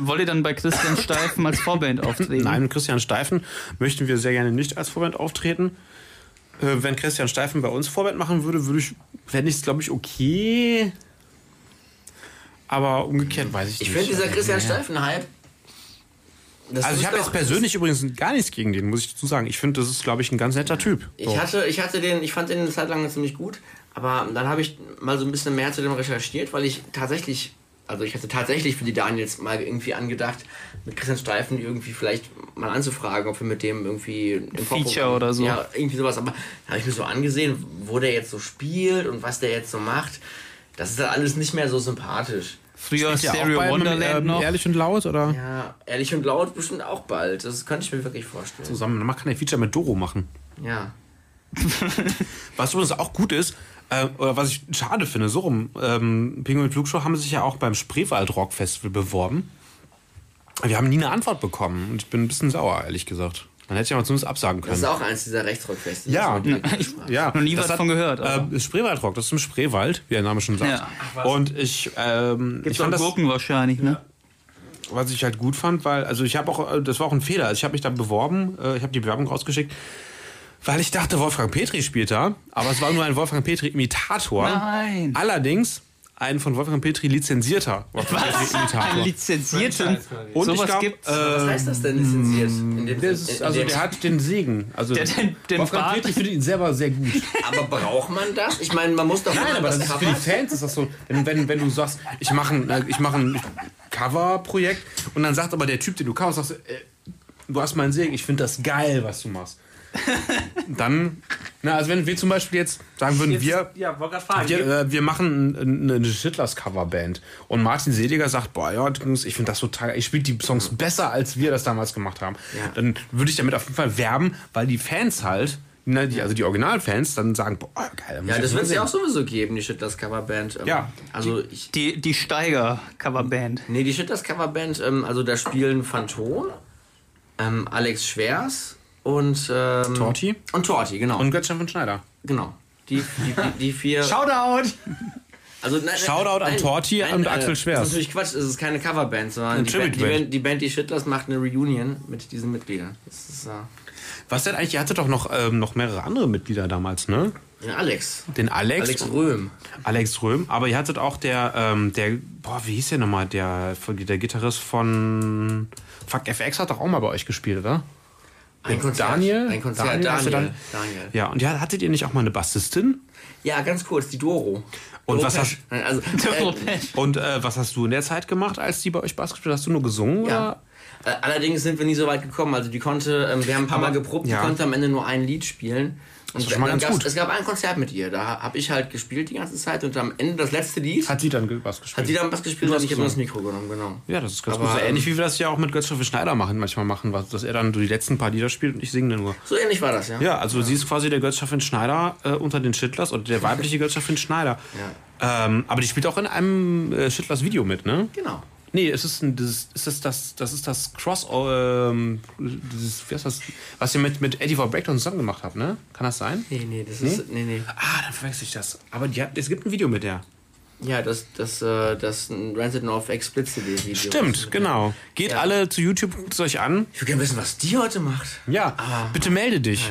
Wollt ihr dann bei Christian Steifen als Vorband auftreten? Nein, mit Christian Steifen möchten wir sehr gerne nicht als Vorband auftreten. Äh, wenn Christian Steifen bei uns Vorband machen würde, würde ich, fände ich es, glaube ich, okay. Aber umgekehrt weiß ich, Ich nicht. finde dieser Christian Steifen-Hype. Also ich habe jetzt persönlich übrigens gar nichts gegen den, muss ich dazu sagen. Ich finde, das ist, glaube ich, ein ganz netter Typ. So. Ich hatte, ich hatte den, ich fand den eine Zeit lang ziemlich gut, aber dann habe ich mal so ein bisschen mehr zu dem recherchiert, weil ich tatsächlich, also ich hatte tatsächlich für die Daniels mal irgendwie angedacht, mit Christian Steifen irgendwie vielleicht mal anzufragen, ob wir mit dem irgendwie im Feature oder so. Ja, irgendwie sowas. Aber da habe ich mir so angesehen, wo der jetzt so spielt und was der jetzt so macht. Das ist dann alles nicht mehr so sympathisch. Früher auch Stereo bei, Wonderland ähm, noch. Ehrlich und laut oder Ja, ehrlich und laut bestimmt auch bald. Das könnte ich mir wirklich vorstellen. zusammen? Man kann ein Feature mit Doro machen. Ja. Was übrigens auch gut ist, äh, oder was ich schade finde, so rum, ähm, Pinguin und Flugshow haben sich ja auch beim Spreewald Rock Festival beworben. Wir haben nie eine Antwort bekommen und ich bin ein bisschen sauer, ehrlich gesagt. Man hätte ja mal zumindest absagen Das können. ist auch eins dieser Rechtsrock-Festivals. Ja. ich ja, Noch nie das was hat, von gehört, Äh, Spreewaldrock, das ist im Spreewald, wie der Name schon sagt. Ja. Und ich, ähm, ich Gibt's fand auch das, Gurken wahrscheinlich, ne? was ich halt gut fand, weil, also ich habe auch, äh, das war auch ein Fehler. Also ich habe mich da beworben, äh, ich habe die Bewerbung rausgeschickt, weil ich dachte, Wolfgang Petri spielt da, aber es war nur ein Wolfgang Petri-Imitator. Nein. Allerdings ein von Wolfgang Petri lizenzierter Wolfgang Ein Petri-Imitator. lizenzierten. Und Sowas ich glaub, gibt's. äh, Was heißt das denn lizenziert? In dem, das ist, in, in also dem, der hat den Segen. Also Der den- den Wolfgang Bart. Petri findet ihn selber sehr gut. aber braucht man das? Ich meine, man muss doch Nein, aber das ist für die Fans ist das so. Wenn, wenn, wenn du sagst, ich mache ein, äh, ich mach ein Cover-Projekt und dann sagt aber der Typ, den du coverst, sagst, äh, du hast meinen Segen, ich finde das geil, was du machst. Dann, na, also wenn wir zum Beispiel jetzt sagen würden, wir, Ja, fragen. wir, äh, wir machen ein- eine Schittlers Coverband und Martin Seliger sagt, boah, ja, ich finde das total, ich spiele die Songs besser, als wir das damals gemacht haben. Ja. Dann würde ich damit auf jeden Fall werben, weil die Fans halt, ne, die, also die Originalfans, dann sagen, boah, geil. Ja, das wird es ja auch sowieso geben, die Shitlers Coverband. Ähm, Ja. Also ich. Die, die Steiger-Coverband. Nee, die Shitlers Coverband, ähm, also da spielen Phantom, ähm, Alex Schwers und ähm, Torti? Und Torti, genau. Und Götzchen von Schneider. genau. Die, die, die, die vier. Shoutout! Also, nein, Shoutout an Torti und Axel Schwers. Das ist natürlich Quatsch, es ist keine Coverband, sondern die Band. Band, die Band, die Shitlers macht eine Reunion mit diesen Mitgliedern. Das ist äh, Was denn eigentlich? Ihr hattet doch noch, ähm, noch mehrere andere Mitglieder damals, ne? ja, Alex. Den Alex. Alex Röhm. Alex Röhm. Aber ihr hattet auch der, ähm, der, boah, wie hieß der nochmal? Der, der Gitarrist von Fuck FX hat doch auch mal bei euch gespielt, oder? Ein Konzert. Daniel? Ein Konzert, Daniel, Daniel. Daniel. dann- Ja, und ja, hattet ihr nicht auch mal eine Bassistin? Ja, ganz kurz, die Doro. Und Doro was hast- also, äh. Und äh, was hast du in der Zeit gemacht, als die bei euch Bass gespielt hat? Hast du nur gesungen? Ja. Äh, Allerdings sind wir nie so weit gekommen. Also die konnte, ähm, wir haben ein paar Mal geprobt, ja. die konnte am Ende nur ein Lied spielen. Und ist schon mal dann ganz gut. Es gab ein Konzert mit ihr, da habe ich halt gespielt die ganze Zeit und am Ende das letzte Lied? Hat sie dann Bass gespielt? hat sie dann was gespielt und ich habe das. Mikro genommen, genau. Ja, das ist ganz Aber, gut. So ähm, ähnlich wie wir das ja auch mit Götzsche Schneider machen, manchmal machen, was- dass er dann die letzten paar Lieder spielt und ich singe nur. So ähnlich war das, ja. Ja, also sie ist quasi der Götzschaffin Schneider äh, unter den Schittlers oder der weibliche Götzschaffin Schneider. Ähm, aber die spielt auch in einem äh, Schittlers Video mit, ne? Genau. Nee, es ist ein, das, ist das, das, das ist das Cross, ähm, dieses, wie heißt das, was ihr mit, mit Eddie for Breakdown zusammen gemacht habt, ne? Kann das sein? Nee, nee, das ist. Nee, nee. Ah, dann verwechsel ich das. Aber die hat, es gibt ein Video mit der. Ja, das, das, äh, das Rancid North Explicit Video. Stimmt, genau. Geht Ja. alle zu YouTube, guckt es euch an. Ich würde gerne wissen, was die heute macht. Ja, bitte melde dich.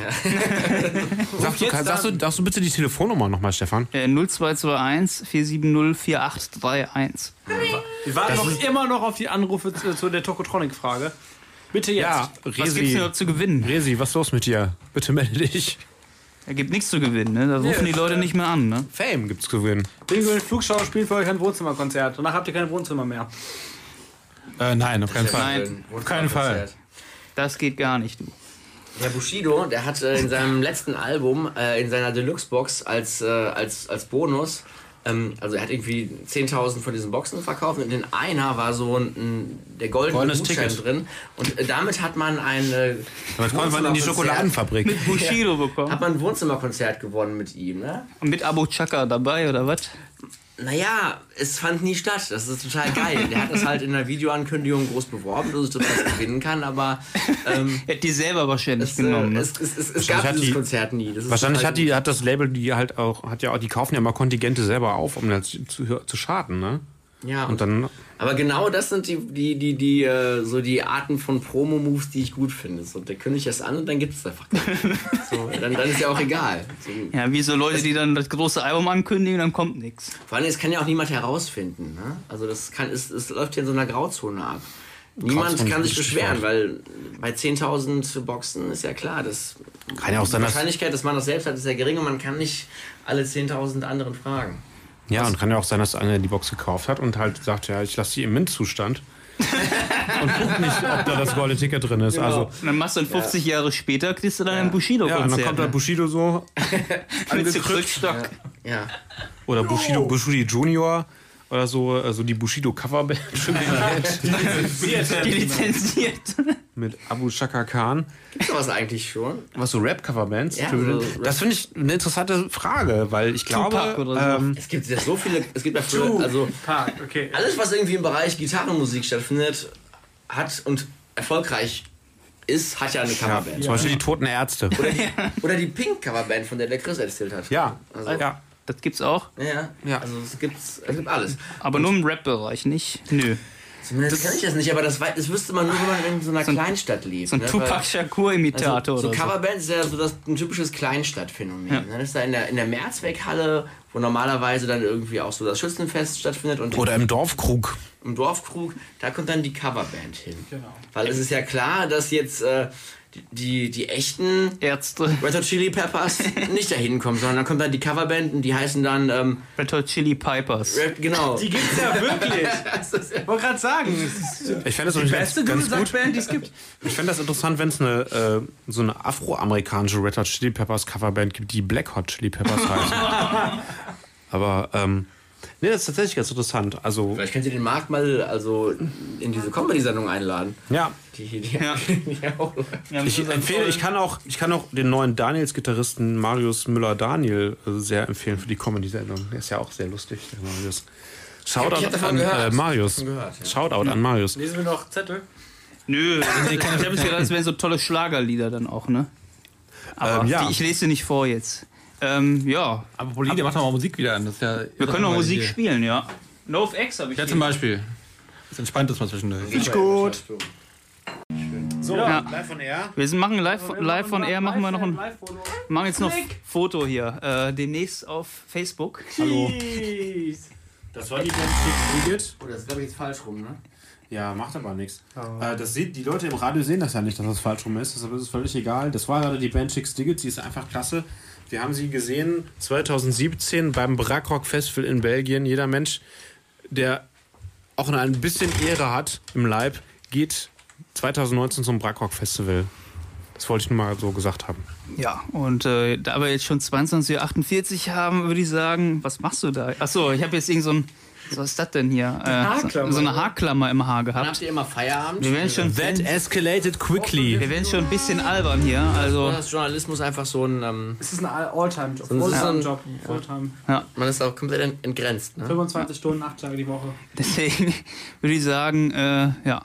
Sagst, du, sagst, du, sagst du bitte die Telefonnummer nochmal, Stefan? Äh, 0221 470 4831. Wir warten noch immer noch auf die Anrufe zu, zu der Tokotronic-Frage. Bitte jetzt. Ja, Was gibt's denn Resi. überhaupt zu gewinnen? Resi, was ist los mit dir? Bitte melde dich. Da gibt nichts zu gewinnen, ne? Da rufen die Leute nicht mehr an, ne? Fame gibt's zu gewinnen. Bingo und Flugschau spielt für euch ein Wohnzimmerkonzert. Danach habt ihr kein Wohnzimmer mehr. Äh, nein, auf keinen Fall. Nein, auf keinen Fall. Das geht gar nicht, du. Der Bushido, der hat äh, in seinem letzten Album, äh, in seiner Deluxe-Box als, äh, als, als Bonus, Ähm, also er hat irgendwie 10.000 von diesen Boxen verkauft und in einer war so ein, ein der goldene Goldenes Gutschein Ticket. drin und äh, damit hat man eine Damit kommt man in die Wohnzimmerkonzert- Schokoladenfabrik. Mit Bushido hat bekommen. man ein Wohnzimmerkonzert gewonnen mit ihm, ne? Und mit Abu Chaka dabei, oder was? Naja, es fand nie statt. Das ist total geil. Der hat das halt in der Videoankündigung groß beworben, dass ich das was gewinnen kann, aber ähm, Hätte die selber wahrscheinlich es, genommen. äh, ne? es, es, es, es gab dieses die- Konzert nie. Wahrscheinlich hat die hat das Label die halt auch hat ja auch die kaufen ja immer Kontingente selber auf, um das zu, zu schaden, ne? Ja, Und dann aber genau das sind die, die, die, die, äh, so die Arten von Promo-Moves, die ich gut finde. So, der kündigt das an und dann gibt es einfach gar nicht. so, dann, dann ist ja auch egal. So, ja, wie so Leute, die dann das große Album ankündigen, dann kommt nichts. vor allem, das kann ja auch niemand herausfinden. Ne? Also das kann, es, es läuft ja in so einer Grauzone ab. Niemand Grauzone kann sich beschweren, weil bei 10.000 Boxen ist ja klar, dass kann ja auch die sein, dass Wahrscheinlichkeit, dass man das selbst hat, ist sehr gering und man kann nicht alle 10.000 anderen fragen. Ja und kann ja auch sein, dass einer die Box gekauft hat und halt sagt, ja, ich lasse die im Mint-Zustand und guck nicht, ob da das goldene Ticket drin ist. Also Und dann machst du dann 50 Jahre später, kriegst du dann ein Bushido-Konzert. ja, und dann kommt da ne? Bushido so mit so Krückstock. Ja. oder Bushido Bushido Junior oder so, also die Bushido Coverband Die lizenziert. mit Abu Shaka Khan. Gibt es sowas eigentlich schon? Was so Rap-Coverbands? Ja, so das finde ich eine interessante Frage, weil ich glaube, Tupac oder so. ähm, Es gibt ja so viele, es gibt ja früher, also Park, okay. alles, was irgendwie im Bereich Gitarrenmusik stattfindet, hat und erfolgreich ist, hat ja eine ja, Coverband. zum Beispiel die Toten Ärzte. Oder die, oder die Pink-Coverband, von der der Chris erzählt hat. Ja, Also, ja. Das gibt's auch. ja, ja. Also es gibt, es gibt alles. Aber nur im Rap-Bereich nicht. Nö. Zumindest kann ich das nicht, aber das, das wüsste man nur, wenn man in so einer Kleinstadt lebt. So ein ne? Tupac Shakur-Imitator also, so oder so. Coverband ist ja so das, ein typisches Kleinstadtphänomen. Ja. Ne? Das ist da in der, in der Mehrzweckhalle, wo normalerweise dann irgendwie auch so das Schützenfest stattfindet und Oder im Dorfkrug. im Dorfkrug, da kommt dann die Coverband hin. Genau. Weil es ist ja klar, dass jetzt äh, die, die, echten Ärzte. Red Hot Chili Peppers nicht dahin kommen, sondern dann kommt dann die Coverband und die heißen dann, ähm, Red Hot Chili Pipers. Red- genau. Die gibt's ja wirklich. Ich wollte gerade sagen, Ich fände das die beste ganz, ganz gut. Band, die es gibt. Ich fände das interessant, wenn es eine, äh, so eine afroamerikanische Red Hot Chili Peppers Coverband gibt, die Black Hot Chili Peppers heißt. Aber, ähm, nee, das ist tatsächlich ganz interessant. Also, Vielleicht könnt ihr den Markt mal also in diese Comedy-Sendung einladen. ja. Die, die, Ja. die auch, Ich empfehle, ich kann auch, ich kann auch den neuen Daniels-Gitarristen Marius Müller-Daniel äh, sehr empfehlen für die Comedy-Sendung. Der ist ja auch sehr lustig, der Marius. Shoutout ich hab davon an gehört. äh, Marius. Gehört, ja. Shoutout an Marius. Lesen wir noch Zettel? Nö, ich habe jetzt gedacht, das wären so tolle Schlagerlieder dann auch, ne? Aber Ähm, ja. die, ich lese sie nicht vor jetzt. Ähm, ja, Aber der macht doch mal Musik wieder an. Das ist ja wir können auch Musik spielen, ja. No of X habe ich Ja, hier. zum Beispiel. Das entspannt das mal zwischendurch. Ist gut. So, Ja. live on air. Wir sind machen live, live von Air, machen wir noch ein, Live-Foto. machen jetzt noch Foto hier. Äh, demnächst auf Facebook. Hallo. Das war die Band Chicks Digit. Oh, das ist glaube ich jetzt falsch rum, ne? Ja, macht aber nichts. Äh, das sieht, die Leute im Radio sehen das ja nicht, dass das falsch rum ist. Deshalb ist es völlig egal. Das war gerade die Band Chicks Digit. Sie ist einfach klasse. Wir haben sie gesehen 2017 beim Brackrock Festival in Belgien. Jeder Mensch, der auch nur ein bisschen Ehre hat im Leib, geht 2019 zum Brackrock Festival. Das wollte ich nur mal so gesagt haben. Ja, und äh, da wir jetzt schon 22.48 Uhr haben, würde ich sagen, was machst du da? Achso, ich habe jetzt irgend so ein, was ist das denn hier? Äh, Haarklammer, so, so eine? Haarklammer im Haar Dann gehabt. habt ihr immer Feierabend. Wir werden schon, That escalated quickly. wir werden schon ein bisschen albern hier. Also, ist Journalismus einfach so ein. Ähm, Es ist ein All-Time-Job. So ein- Fulltime-Job. Fulltime. man ist auch komplett ent- entgrenzt, ne? 25 Stunden, 8 Tage die Woche. deswegen würde ich sagen, äh, ja,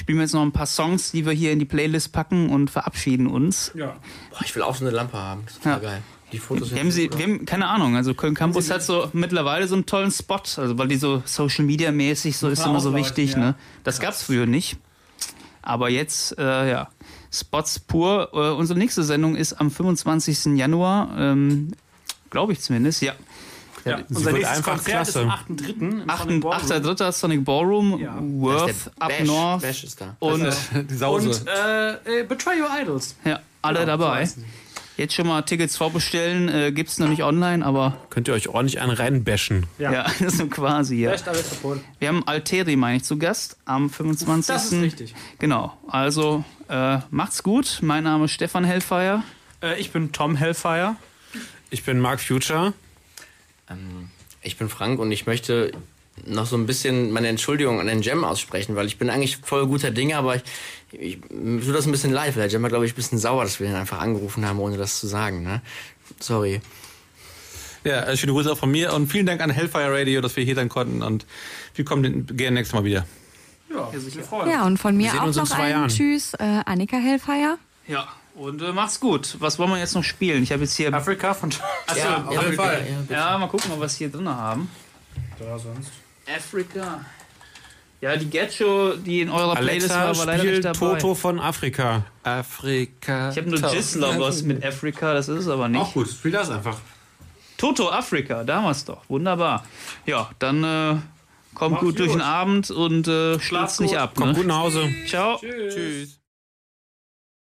spielen wir jetzt noch ein paar Songs, die wir hier in die Playlist packen und verabschieden uns. Ja. Boah, ich will auch so eine Lampe haben. Das ist Ja. geil. Die Fotos Wir haben, sie, wir haben keine Ahnung, also Köln Campus hat so mittlerweile so einen tollen Spot, also weil die so Social Media mäßig so ist immer so wichtig, ja. ne? Das gab's früher nicht. Aber jetzt, äh, ja, Spots pur. Äh, unsere nächste Sendung ist am 25. Januar, ähm, glaube ich zumindest, ja. Ja. Sie Unser wird nächstes einfach Konzert klasse. ist am 8.3. im 8. Sonic Ballroom. 8.3. Sonic Ballroom, Ja. Worth, Das ist Up Bash. North Bash ist da. und Die Sause. Und äh, äh, Betray Your Idols. ja, alle Genau, so dabei. die. Jetzt schon mal Tickets vorbestellen, äh, gibt's noch nicht online, aber Könnt ihr euch ordentlich einen reinbashen. Ja. ja, so quasi, ja. Wir haben Alteri, meine ich, zu Gast am 25. Das ist richtig. Genau. Also äh, macht's gut. Mein Name ist Stefan Hellfire. Äh, ich bin Tom Hellfire. Ich bin Mark Future. Ähm, Ich bin Frank und ich möchte noch so ein bisschen meine Entschuldigung an den Jam aussprechen, weil ich bin eigentlich voll guter Dinge, aber ich, ich mir tut das ein bisschen leid. weil Der Jam war, glaube ich, ein bisschen sauer, dass wir ihn einfach angerufen haben, ohne das zu sagen. Ne? Sorry. Ja, äh, schöne Grüße auch von mir und vielen Dank an Hellfire Radio, dass wir hier sein konnten und wir kommen gerne nächstes Mal wieder. Ja, wir freuen Ja, und von mir sehen auch uns in noch zwei ein Jahren. Tschüss, äh, Annika Hellfire. Ja, und äh, macht's gut. Was wollen wir jetzt noch spielen? Ich habe jetzt hier. Afrika von ja, auf jeden Fall. Ja, Ja, mal gucken, was wir hier drin haben. da sonst. Afrika. Ja, die Get-Show, die in eurer Playlist Alexa war, war leider nicht dabei. Toto von Afrika. Afrika. Ich habe nur Gist-Lovers mit Afrika, das ist es aber nicht. Auch gut, spiel das einfach. Toto Afrika, da haben wir's doch. Wunderbar. Ja, dann äh, kommt Macht's gut durch den Abend und äh, Schlaf stürzt nicht ab. Kommt Ne? gut nach Hause. Ciao. Tschüss.